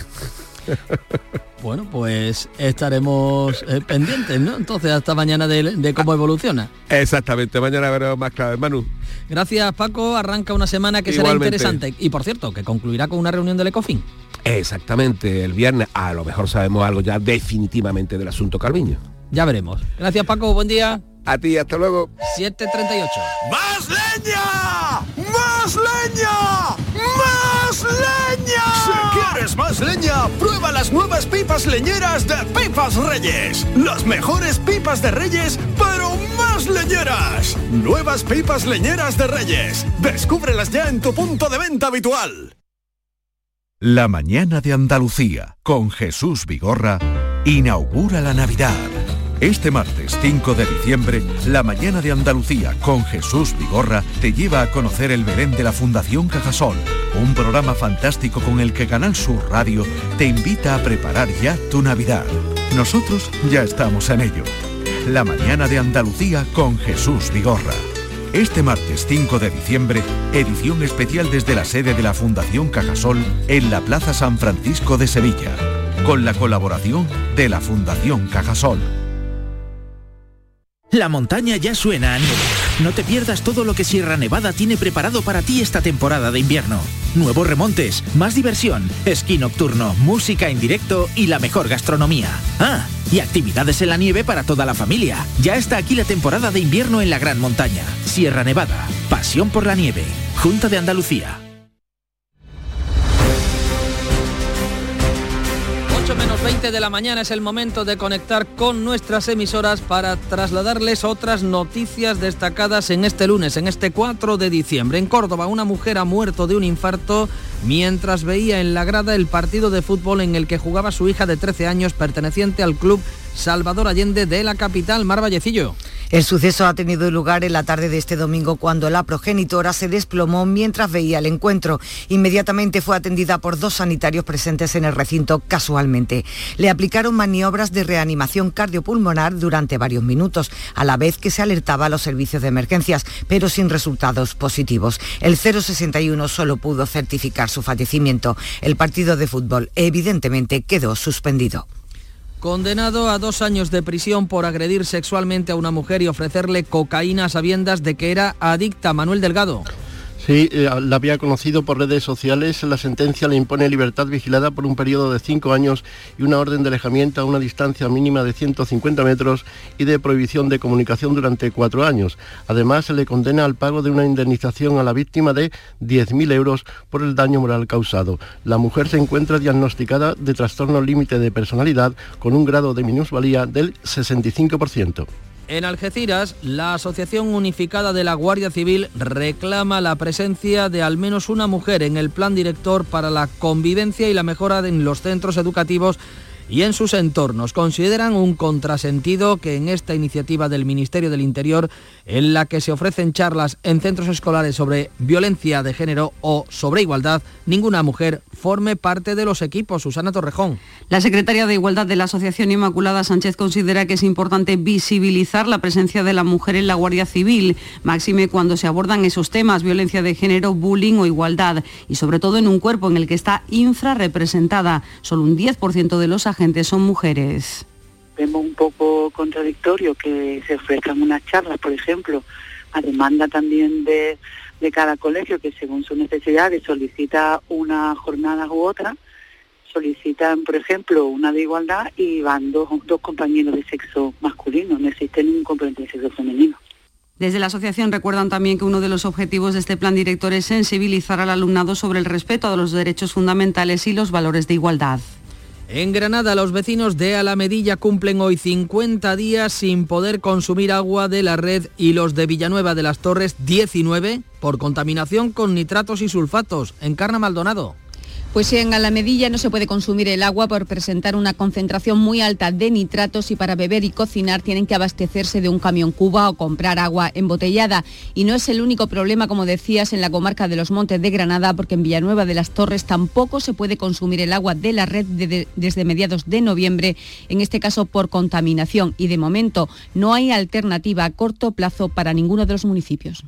Bueno, pues estaremos eh, pendientes, ¿no? Entonces, hasta mañana de, cómo evoluciona. Exactamente, mañana veremos más claves. Manu. Gracias, Paco. Arranca una semana que será interesante. Y por cierto, que concluirá con una reunión del ECOFIN. Exactamente, el viernes a lo mejor sabemos algo ya definitivamente del asunto Calviño. Ya veremos. Gracias Paco, buen día. A ti, hasta luego. 7.38. ¡Más leña! ¡Más leña! ¡Más leña! Si quieres más leña, prueba las nuevas pipas leñeras de Pipas Reyes. Las mejores pipas de Reyes, pero más leñeras. Nuevas pipas leñeras de Reyes. Descúbrelas ya en tu punto de venta habitual. La mañana de Andalucía con Jesús Vigorra inaugura la Navidad. Este martes 5 de diciembre, la mañana de Andalucía con Jesús Vigorra te lleva a conocer el Belén de la Fundación Cajasol, un programa fantástico con el que Canal Sur Radio te invita a preparar ya tu Navidad. Nosotros ya estamos en ello. La mañana de Andalucía con Jesús Vigorra. Este martes 5 de diciembre, edición especial desde la sede de la Fundación Cajasol en la Plaza San Francisco de Sevilla, con la colaboración de la Fundación Cajasol. La montaña ya suena a nieve. No te pierdas todo lo que Sierra Nevada tiene preparado para ti esta temporada de invierno. Nuevos remontes, más diversión, esquí nocturno, música en directo y la mejor gastronomía. Ah, y actividades en la nieve para toda la familia. Ya está aquí la temporada de invierno en la Gran Montaña. Sierra Nevada, pasión por la nieve. Junta de Andalucía. 8 menos 20 de la mañana es el momento de conectar con nuestras emisoras para trasladarles otras noticias destacadas en este lunes, en este 4 de diciembre. En Córdoba, una mujer ha muerto de un infarto mientras veía en la grada el partido de fútbol en el que jugaba su hija de 13 años perteneciente al club Salvador Allende de la capital, Mar Vallecillo. El suceso ha tenido lugar en la tarde de este domingo cuando la progenitora se desplomó mientras veía el encuentro. Inmediatamente fue atendida por dos sanitarios presentes en el recinto casualmente. Le aplicaron maniobras de reanimación cardiopulmonar durante varios minutos, a la vez que se alertaba a los servicios de emergencias, pero sin resultados positivos. El 061 solo pudo certificar su fallecimiento. El partido de fútbol evidentemente quedó suspendido. Condenado a dos años de prisión por agredir sexualmente a una mujer y ofrecerle cocaína a sabiendas de que era adicta, Manuel Delgado. Sí, eh, la había conocido por redes sociales. La sentencia le impone libertad vigilada por un periodo de cinco años y una orden de alejamiento a una distancia mínima de 150 metros y de prohibición de comunicación durante cuatro años. Además, se le condena al pago de una indemnización a la víctima de 10.000 euros por el daño moral causado. La mujer se encuentra diagnosticada de trastorno límite de personalidad con un grado de minusvalía del 65%. En Algeciras, la Asociación Unificada de la Guardia Civil reclama la presencia de al menos una mujer en el plan director para la convivencia y la mejora en los centros educativos y en sus entornos. Consideran un contrasentido que en esta iniciativa del Ministerio del Interior, en la que se ofrecen charlas en centros escolares sobre violencia de género o sobre igualdad, ninguna mujer forme parte de los equipos. Susana Torrejón. La secretaria de Igualdad de la Asociación Inmaculada Sánchez considera que es importante visibilizar la presencia de la mujer en la Guardia Civil, máxime cuando se abordan esos temas, violencia de género, bullying o igualdad, y sobre todo en un cuerpo en el que está infrarrepresentada. Solo un 10% de los agentes son mujeres. Vemos un poco contradictorio que se ofrezcan unas charlas, por ejemplo, a demanda también de, de cada colegio que según sus necesidades solicita una jornada u otra, solicitan, por ejemplo, una de igualdad y van dos, dos compañeros de sexo masculino, no existe ningún componente de sexo femenino. Desde la asociación recuerdan también que uno de los objetivos de este plan director es sensibilizar al alumnado sobre el respeto a los derechos fundamentales y los valores de igualdad. En Granada, los vecinos de Alamedilla cumplen hoy 50 días sin poder consumir agua de la red y los de Villanueva de las Torres 19 por contaminación con nitratos y sulfatos. Encarna Maldonado. Pues en Alamedilla no se puede consumir el agua por presentar una concentración muy alta de nitratos y para beber y cocinar tienen que abastecerse de un camión cuba o comprar agua embotellada. Y no es el único problema, como decías, en la comarca de los Montes de Granada, porque en Villanueva de las Torres tampoco se puede consumir el agua de la red de- de- desde mediados de noviembre, en este caso por contaminación. Y de momento no hay alternativa a corto plazo para ninguno de los municipios.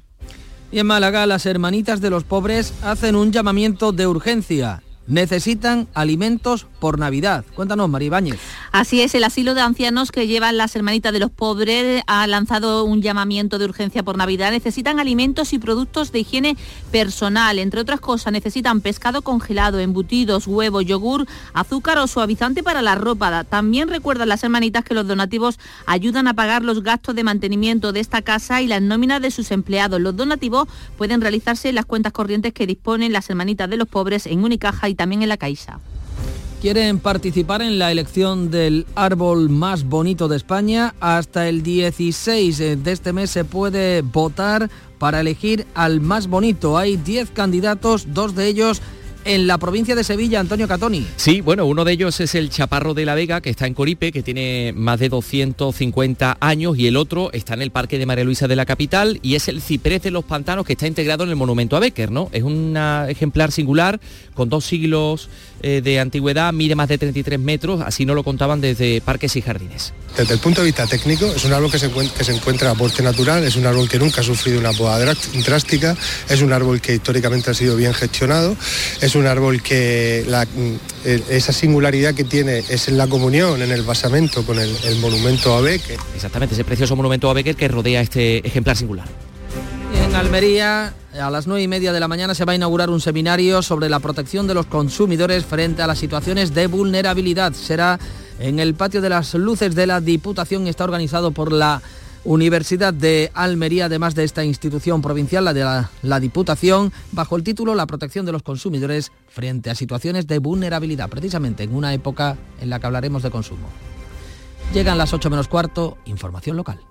Y en Málaga, las hermanitas de los pobres hacen un llamamiento de urgencia. Necesitan alimentos por Navidad. Cuéntanos, María Ibáñez. Así es, el asilo de ancianos que llevan las hermanitas de los pobres ha lanzado un llamamiento de urgencia por Navidad. Necesitan alimentos y productos de higiene personal. Entre otras cosas, necesitan pescado congelado, embutidos, huevo, yogur, azúcar o suavizante para la ropa. También recuerdan las hermanitas que los donativos ayudan a pagar los gastos de mantenimiento de esta casa y las nóminas de sus empleados. Los donativos pueden realizarse en las cuentas corrientes que disponen las hermanitas de los pobres en Unicaja y también en la Caixa. ¿Quieren participar en la elección del árbol más bonito de España? Hasta el 16 de este mes se puede votar para elegir al más bonito. Hay 10 candidatos, dos de ellos en la provincia de Sevilla, Antonio Catoni. Sí, bueno, uno de ellos es el Chaparro de la Vega, que está en Coripe, que tiene más de 250 años, y el otro está en el Parque de María Luisa de la capital, y es el Ciprés de los Pantanos, que está integrado en el monumento a Becker, ¿no? Es un ejemplar singular, con dos siglos eh, de antigüedad, mide más de 33 metros, así no lo contaban desde parques y jardines. Desde el punto de vista técnico, es un árbol que se, que se encuentra a porte natural, es un árbol que nunca ha sufrido una poda drástica, es un árbol que históricamente ha sido bien gestionado, es un árbol que mm, esa singularidad que tiene es en la comunión, en el basamento con el, monumento a Becker. Exactamente, ese precioso monumento a Becker que rodea este ejemplar singular. En Almería, a las nueve y media de la mañana se va a inaugurar un seminario sobre la protección de los consumidores frente a las situaciones de vulnerabilidad. Será en el patio de las luces de la Diputación, está organizado por la Universidad de Almería, además de esta institución provincial, la de la, Diputación, bajo el título La protección de los consumidores frente a situaciones de vulnerabilidad, precisamente en una época en la que hablaremos de consumo. Llegan las 8 menos cuarto, información local.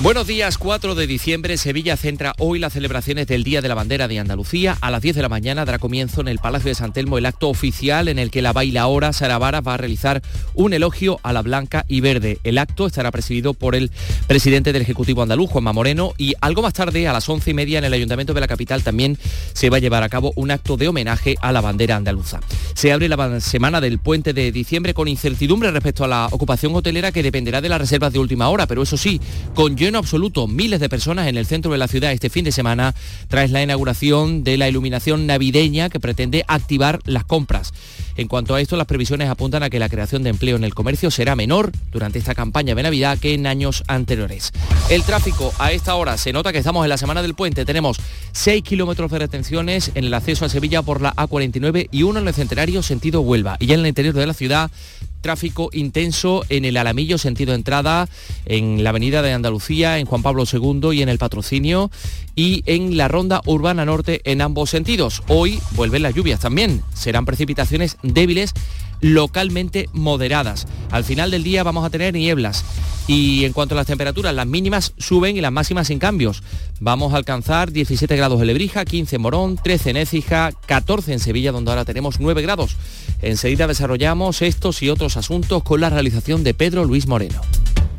Buenos días, 4 de diciembre, Sevilla centra hoy las celebraciones del Día de la Bandera de Andalucía. A las 10 de la mañana dará comienzo en el Palacio de San Telmo el acto oficial en el que la bailaora Sara Vara va a realizar un elogio a la blanca y verde. El acto estará presidido por el presidente del Ejecutivo andaluz, Juanma Moreno, y algo más tarde, a las 11 y media, en el Ayuntamiento de la capital también se va a llevar a cabo un acto de homenaje a la bandera andaluza. Se abre la semana del puente de diciembre con incertidumbre respecto a la ocupación hotelera que dependerá de las reservas de última hora, pero eso sí, con lleno absoluto. Miles de personas en el centro de la ciudad este fin de semana tras la inauguración de la iluminación navideña que pretende activar las compras. En cuanto a esto, las previsiones apuntan a que la creación de empleo en el comercio será menor durante esta campaña de Navidad que en años anteriores. El tráfico a esta hora se nota que estamos en la semana del puente. Tenemos 6 kilómetros de retenciones en el acceso a Sevilla por la A49 y uno en el centenario sentido Huelva. Y ya en el interior de la ciudad tráfico intenso en el Alamillo, sentido entrada, en la avenida de Andalucía, en Juan Pablo II y en el Patrocinio, y en la ronda urbana norte en ambos sentidos. Hoy vuelven las lluvias también, serán precipitaciones débiles localmente moderadas. Al final del día vamos a tener nieblas y en cuanto a las temperaturas, las mínimas suben y las máximas sin cambios. Vamos a alcanzar 17 grados en Lebrija, 15 en Morón, 13 en Écija, 14 en Sevilla, donde ahora tenemos 9 grados. Enseguida desarrollamos estos y otros asuntos con la realización de Pedro Luis Moreno.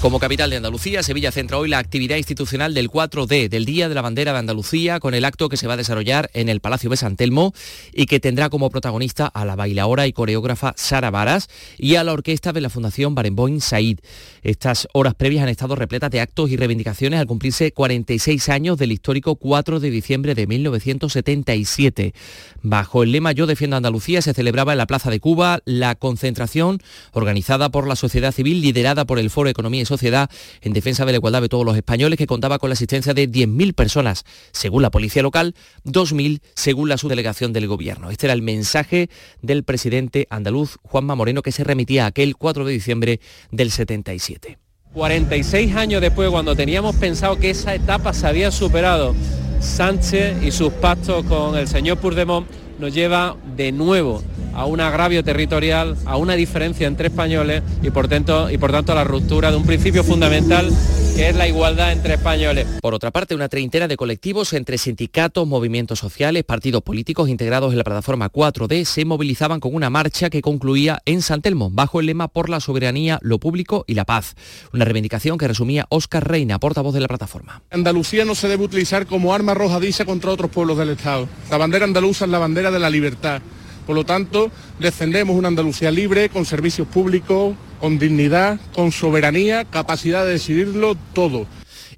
Como capital de Andalucía, Sevilla centra hoy la actividad institucional del 4D, del Día de la Bandera de Andalucía, con el acto que se va a desarrollar en el Palacio de San Telmo y que tendrá como protagonista a la bailaora y coreógrafa Sara Varas y a la orquesta de la Fundación Barenboim Said. Estas horas previas han estado repletas de actos y reivindicaciones al cumplirse 46 años del histórico 4 de diciembre de 1977. Bajo el lema Yo defiendo Andalucía se celebraba en la Plaza de Cuba la concentración organizada por la sociedad civil liderada por el Foro Economía y Sociedad en defensa de la igualdad de todos los españoles, que contaba con la asistencia de 10.000 personas, según la policía local, 2.000 según la subdelegación del gobierno. Este era el mensaje del presidente andaluz Juanma Moreno que se remitía aquel 4 de diciembre del 77. 46 años después, cuando teníamos pensado que esa etapa se había superado, Sánchez y sus pactos con el señor Puigdemont nos lleva de nuevo a un agravio territorial, a una diferencia entre españoles y por tanto, y por tanto a la ruptura de un principio fundamental que es la igualdad entre españoles. Por otra parte, una treintena de colectivos entre sindicatos, movimientos sociales, partidos políticos integrados en la plataforma 4D se movilizaban con una marcha que concluía en San Telmo, bajo el lema por la soberanía, lo público y la paz. Una reivindicación que resumía Óscar Reina, portavoz de la plataforma. Andalucía no se debe utilizar como arma arrojadiza contra otros pueblos del Estado. La bandera andaluza es la bandera de la libertad. Por lo tanto, defendemos una Andalucía libre, con servicios públicos, con dignidad, con soberanía, capacidad de decidirlo todo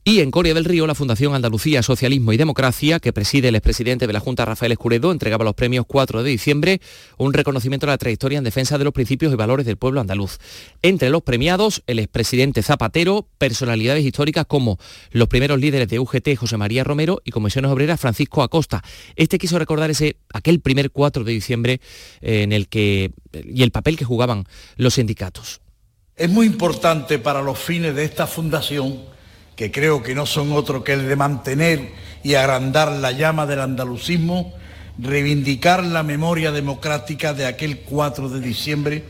Y en Corea del Río, la Fundación Andalucía Socialismo y Democracia, que preside el expresidente de la Junta Rafael Escuredo, entregaba los premios 4 de diciembre un reconocimiento a la trayectoria en defensa de los principios y valores del pueblo andaluz. Entre los premiados, el expresidente Zapatero, personalidades históricas como los primeros líderes de UGT, José María Romero, y Comisiones Obreras, Francisco Acosta. Este quiso recordar ese, aquel primer 4 de diciembre eh, en el que, y el papel que jugaban los sindicatos. Es muy importante para los fines de esta fundación, que creo que no son otro que el de mantener y agrandar la llama del andalucismo, reivindicar la memoria democrática de aquel 4 de diciembre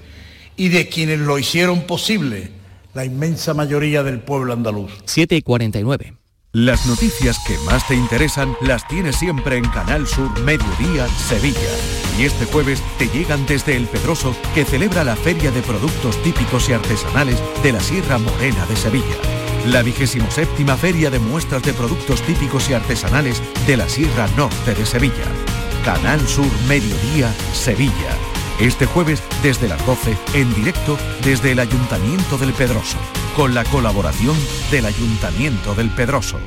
y de quienes lo hicieron posible, la inmensa mayoría del pueblo andaluz. 7 y 49. Las noticias que más te interesan las tienes siempre en Canal Sur Mediodía Sevilla. Y este jueves te llegan desde El Pedroso, que celebra la Feria de Productos Típicos y Artesanales de la Sierra Morena de Sevilla. La 27 Feria de Muestras de Productos Típicos y Artesanales de la Sierra Norte de Sevilla. Canal Sur Mediodía Sevilla. Este jueves desde las 12 en directo desde el Ayuntamiento del Pedroso, con la colaboración del Ayuntamiento del Pedroso.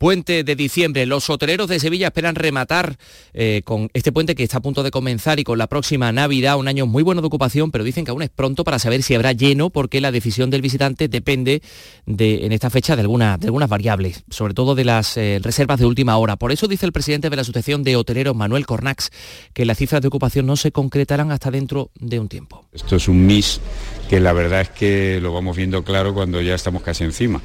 Puente de diciembre. Los hoteleros de Sevilla esperan rematar eh, con este puente que está a punto de comenzar y con la próxima Navidad, un año muy bueno de ocupación, pero dicen que aún es pronto para saber si habrá lleno porque la decisión del visitante depende de, en esta fecha de algunas variables, sobre todo de las eh, reservas de última hora. Por eso dice el presidente de la Asociación de Hoteleros, Manuel Cornax, que las cifras de ocupación no se concretarán hasta dentro de un tiempo. Esto es un MIS que la verdad es que lo vamos viendo claro cuando ya estamos casi encima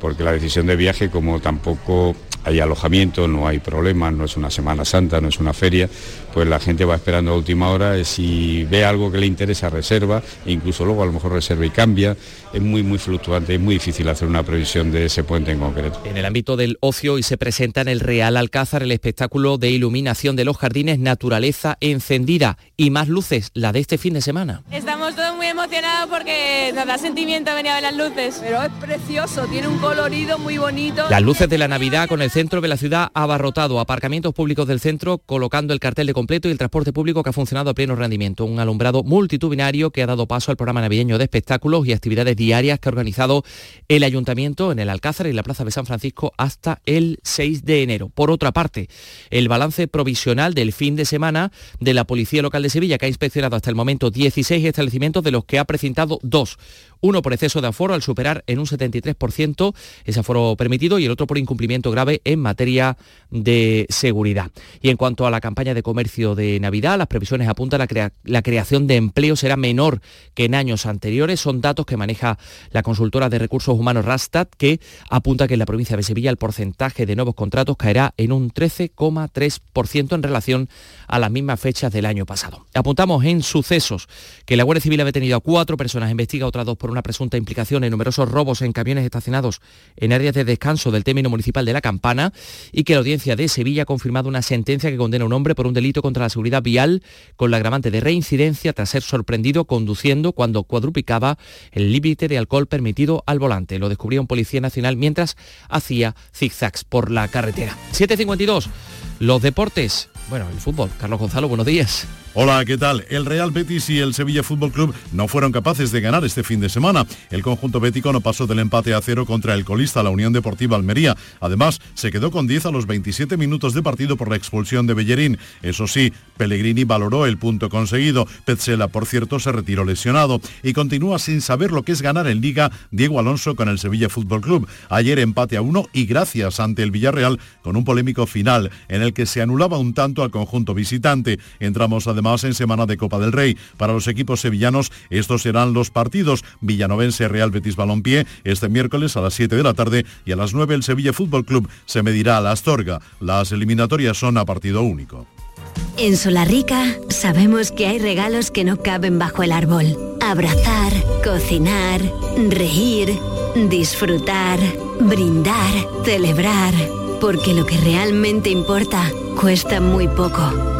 porque la decisión de viaje, como tampoco hay alojamiento, no hay problemas, no es una Semana Santa, no es una feria, pues la gente va esperando a última hora, si ve algo que le interesa reserva, e incluso luego a lo mejor reserva y cambia, es muy muy fluctuante, es muy difícil hacer una previsión de ese puente en concreto. En el ámbito del ocio y se presenta en el Real Alcázar el espectáculo de iluminación de los jardines Naturaleza encendida y más luces, la de este fin de semana. Estamos todos muy emocionados porque nos da sentimiento venir a ver las luces. Pero es precioso, tiene un colorido muy bonito. Las luces de la Navidad con el centro de la ciudad abarrotado, aparcamientos públicos del centro colocando el cartel de completo y el transporte público que ha funcionado a pleno rendimiento. Un alumbrado multitudinario que ha dado paso al programa navideño de espectáculos y actividades diarias que ha organizado el ayuntamiento en el Alcázar y la Plaza de San Francisco hasta el 6 de enero. Por otra parte, el balance provisional del fin de semana de la Policía Local de Sevilla, que ha inspeccionado hasta el momento 16 establecimientos, de los que ha precintado dos uno por exceso de aforo al superar en un 73% ese aforo permitido y el otro por incumplimiento grave en materia de seguridad. Y en cuanto a la campaña de comercio de Navidad, las previsiones apuntan a la, la creación de empleo será menor que en años anteriores. Son datos que maneja la consultora de recursos humanos Rastad, que apunta que en la provincia de Sevilla el porcentaje de nuevos contratos caerá en un 13,3% en relación a las mismas fechas del año pasado. Apuntamos en sucesos que la Guardia Civil ha detenido a cuatro personas, investiga otras dos por una presunta implicación en numerosos robos en camiones estacionados en áreas de descanso del término municipal de La Campana y que la audiencia de Sevilla ha confirmado una sentencia que condena a un hombre por un delito contra la seguridad vial con la agravante de reincidencia tras ser sorprendido conduciendo cuando cuadruplicaba el límite de alcohol permitido al volante. Lo descubrió un policía nacional mientras hacía zigzags por la carretera. 752. Los deportes. Bueno, el fútbol. Carlos Gonzalo, buenos días. Hola, ¿qué tal? El Real Betis y el Sevilla Fútbol Club no fueron capaces de ganar este fin de semana. El conjunto bético no pasó del empate a cero contra el colista, la Unión Deportiva Almería. Además, se quedó con 10 a los 27 minutos de partido por la expulsión de Bellerín. Eso sí, Pellegrini valoró el punto conseguido. Petzela, por cierto, se retiró lesionado y continúa sin saber lo que es ganar en Liga Diego Alonso con el Sevilla Fútbol Club. Ayer empate a uno y gracias ante el Villarreal con un polémico final en el que se anulaba un tanto al conjunto visitante. Entramos a además en semana de Copa del Rey. Para los equipos sevillanos, estos serán los partidos Villanovense Real Betis Balompié este miércoles a las 7 de la tarde y a las 9 el Sevilla Fútbol Club se medirá a la Astorga. Las eliminatorias son a partido único. En Solarrica sabemos que hay regalos que no caben bajo el árbol. Abrazar, cocinar, reír, disfrutar, brindar, celebrar. Porque lo que realmente importa cuesta muy poco.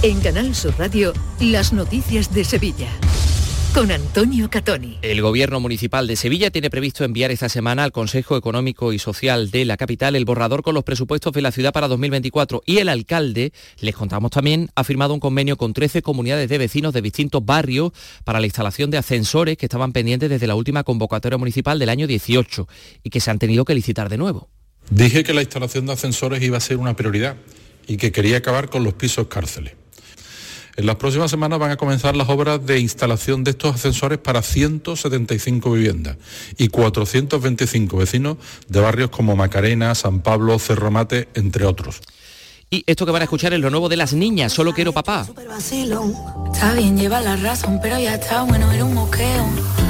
En Canal Sur Radio, las noticias de Sevilla con Antonio Catoni. El Gobierno Municipal de Sevilla tiene previsto enviar esta semana al Consejo Económico y Social de la capital el borrador con los presupuestos de la ciudad para 2024 y el alcalde, les contamos también, ha firmado un convenio con 13 comunidades de vecinos de distintos barrios para la instalación de ascensores que estaban pendientes desde la última convocatoria municipal del año 18 y que se han tenido que licitar de nuevo. Dije que la instalación de ascensores iba a ser una prioridad y que quería acabar con los pisos cárceles. En las próximas semanas van a comenzar las obras de instalación de estos ascensores para 175 viviendas y 425 vecinos de barrios como Macarena, San Pablo, Cerro Mate, entre otros. Y esto que van a escuchar es lo nuevo de las niñas, solo quiero papá. Está bien, lleva la razón, pero ya está bueno, era un moqueo.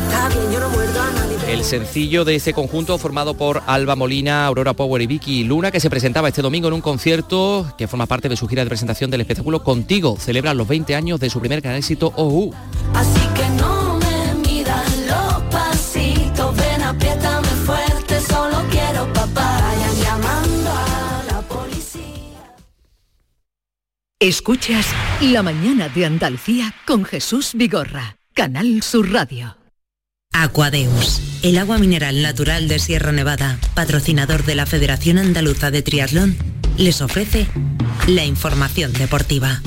El sencillo de ese conjunto formado por Alba Molina, Aurora Power y Vicky Luna, que se presentaba este domingo en un concierto que forma parte de su gira de presentación del espectáculo Contigo. Celebra los 20 años de su primer gran éxito OU. Así que no me midas los pasitos, ven apriétame fuerte, solo quiero papá. Vayan llamando a la policía. Escuchas La mañana de Andalucía con Jesús Vigorra, Canal Sur Radio. Aquadeus, el agua mineral natural de Sierra Nevada, patrocinador de la Federación Andaluza de Triatlón, les ofrece la información deportiva.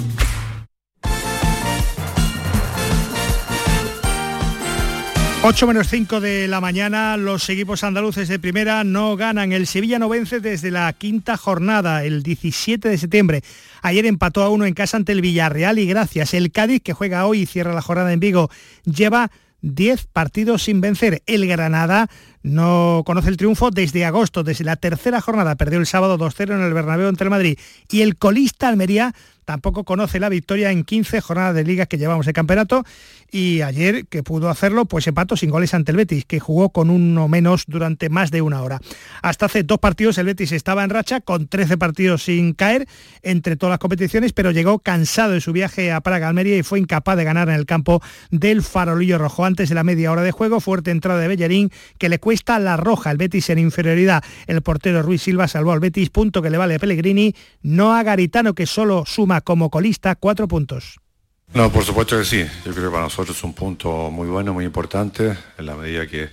Ocho menos 5 de la mañana, los equipos andaluces de primera no ganan. El Sevilla no vence desde la quinta jornada, el 17 de septiembre. Ayer empató a uno en casa ante el Villarreal y gracias. El Cádiz, que juega hoy y cierra la jornada en Vigo, lleva 10 partidos sin vencer. El Granada no conoce el triunfo desde agosto, desde la tercera jornada. Perdió el sábado 2-0 en el Bernabéu ante el Madrid. Y el colista Almería tampoco conoce la victoria en 15 jornadas de liga que llevamos de campeonato. Y ayer que pudo hacerlo pues empató sin goles ante el Betis que jugó con uno menos durante más de una hora. Hasta hace dos partidos el Betis estaba en racha con 13 partidos sin caer entre todas las competiciones pero llegó cansado de su viaje a Praga Almería y fue incapaz de ganar en el campo del farolillo rojo. Antes de la media hora de juego fuerte entrada de Bellerín que le cuesta la roja el Betis en inferioridad. El portero Ruiz Silva salvó al Betis punto que le vale a Pellegrini. No a Garitano que solo suma como colista cuatro puntos. No, por supuesto que sí. Yo creo que para nosotros es un punto muy bueno, muy importante, en la medida que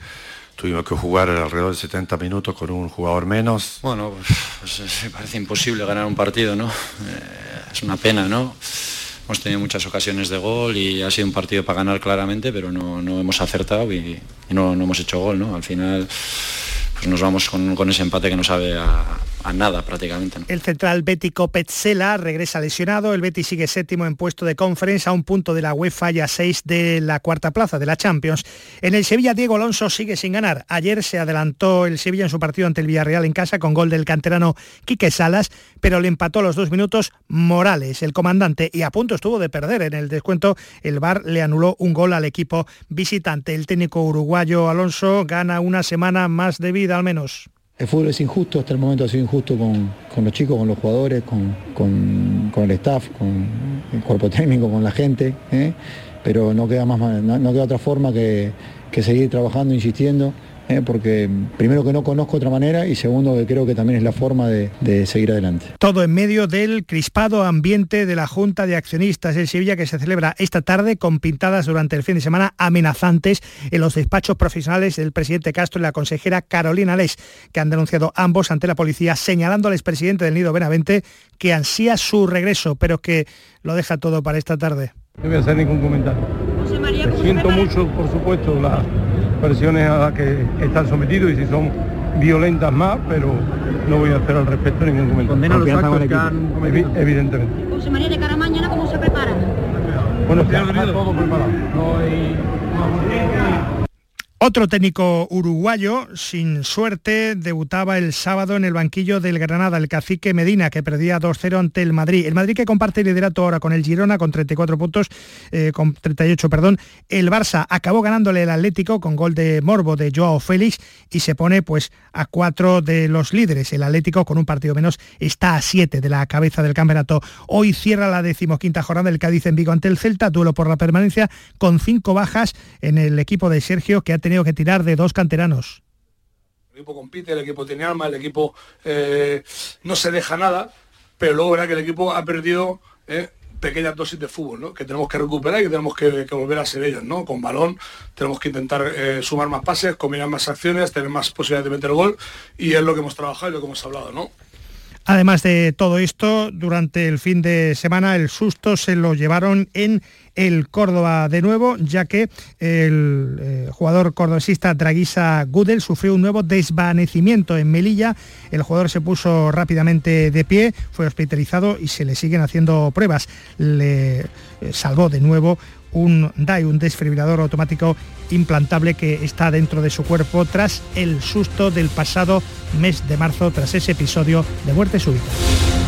tuvimos que jugar alrededor de 70 minutos con un jugador menos. Bueno, pues, me parece imposible ganar un partido, ¿no? Eh, es una pena, ¿no? Hemos tenido muchas ocasiones de gol y ha sido un partido para ganar claramente, pero no, no hemos acertado y, y no, no, hemos hecho gol, ¿no? Al final pues nos vamos con, con ese empate que no sabe a, a nada prácticamente. ¿no? El central bético Petzela regresa lesionado. El Betis sigue séptimo en puesto de conferencia a un punto de la UEFA y a seis de la cuarta plaza de la Champions. En el Sevilla, Diego Alonso sigue sin ganar. Ayer se adelantó el Sevilla en su partido ante el Villarreal en casa con gol del canterano Quique Salas, pero le empató a los dos minutos Morales, el comandante, y a punto estuvo de perder. En el descuento, el VAR le anuló un gol al equipo visitante. El técnico uruguayo Alonso gana una semana más de vida al menos. El fútbol es injusto, hasta el momento ha sido injusto con, con los chicos, con los jugadores, con, con, el staff, con el cuerpo técnico, con la gente, ¿eh? pero no queda, más, no queda otra forma que, que seguir trabajando, insistiendo. ¿Eh? porque primero que no conozco otra manera y segundo que creo que también es la forma de, de, seguir adelante. Todo en medio del crispado ambiente de la Junta de Accionistas del Sevilla que se celebra esta tarde con pintadas durante el fin de semana amenazantes en los despachos profesionales del presidente Castro y la consejera Carolina Les, que han denunciado ambos ante la policía señalando al expresidente del Nido Benavente que ansía su regreso, pero que lo deja todo para esta tarde. No voy a hacer ningún comentario. Me siento mucho, por supuesto, la versiones a las que están sometidos y si son violentas más, pero no voy a hacer al respecto ningún comentario. ¿Condena los actos que han cometido? Evidentemente. José María, de cara a mañana, ¿cómo se prepara? Bueno, está todo preparado. No hay... Otro técnico uruguayo, sin suerte, debutaba el sábado en el banquillo del Granada, el cacique Medina, que perdía 2-0 ante el Madrid. El Madrid que comparte el liderato ahora con el Girona con 34 puntos, eh, con 38, perdón. El Barça acabó ganándole el Atlético con gol de Morbo de Joao Félix y se pone pues a cuatro de los líderes. El Atlético con un partido menos está a siete de la cabeza del campeonato. Hoy cierra la decimoquinta jornada del Cádiz en Vigo ante el Celta, duelo por la permanencia con cinco bajas en el equipo de Sergio que ha tenido que tirar de dos canteranos. El equipo compite, el equipo tiene alma, el equipo eh, no se deja nada, pero luego verá que el equipo ha perdido eh, pequeñas dosis de fútbol, ¿no? que tenemos que recuperar y que tenemos que, volver a ser ellos, ¿no? Con balón tenemos que intentar eh, sumar más pases, combinar más acciones, tener más posibilidades de meter gol y es lo que hemos trabajado y lo que hemos hablado, ¿no? Además de todo esto, durante el fin de semana el susto se lo llevaron en el Córdoba de nuevo, ya que el eh, jugador cordobesista Draguisa Gudel sufrió un nuevo desvanecimiento en Melilla. El jugador se puso rápidamente de pie, fue hospitalizado y se le siguen haciendo pruebas. Le eh, salvó de nuevo un DAI, un desfibrilador automático implantable que está dentro de su cuerpo tras el susto del pasado mes de marzo, tras ese episodio de muerte súbita.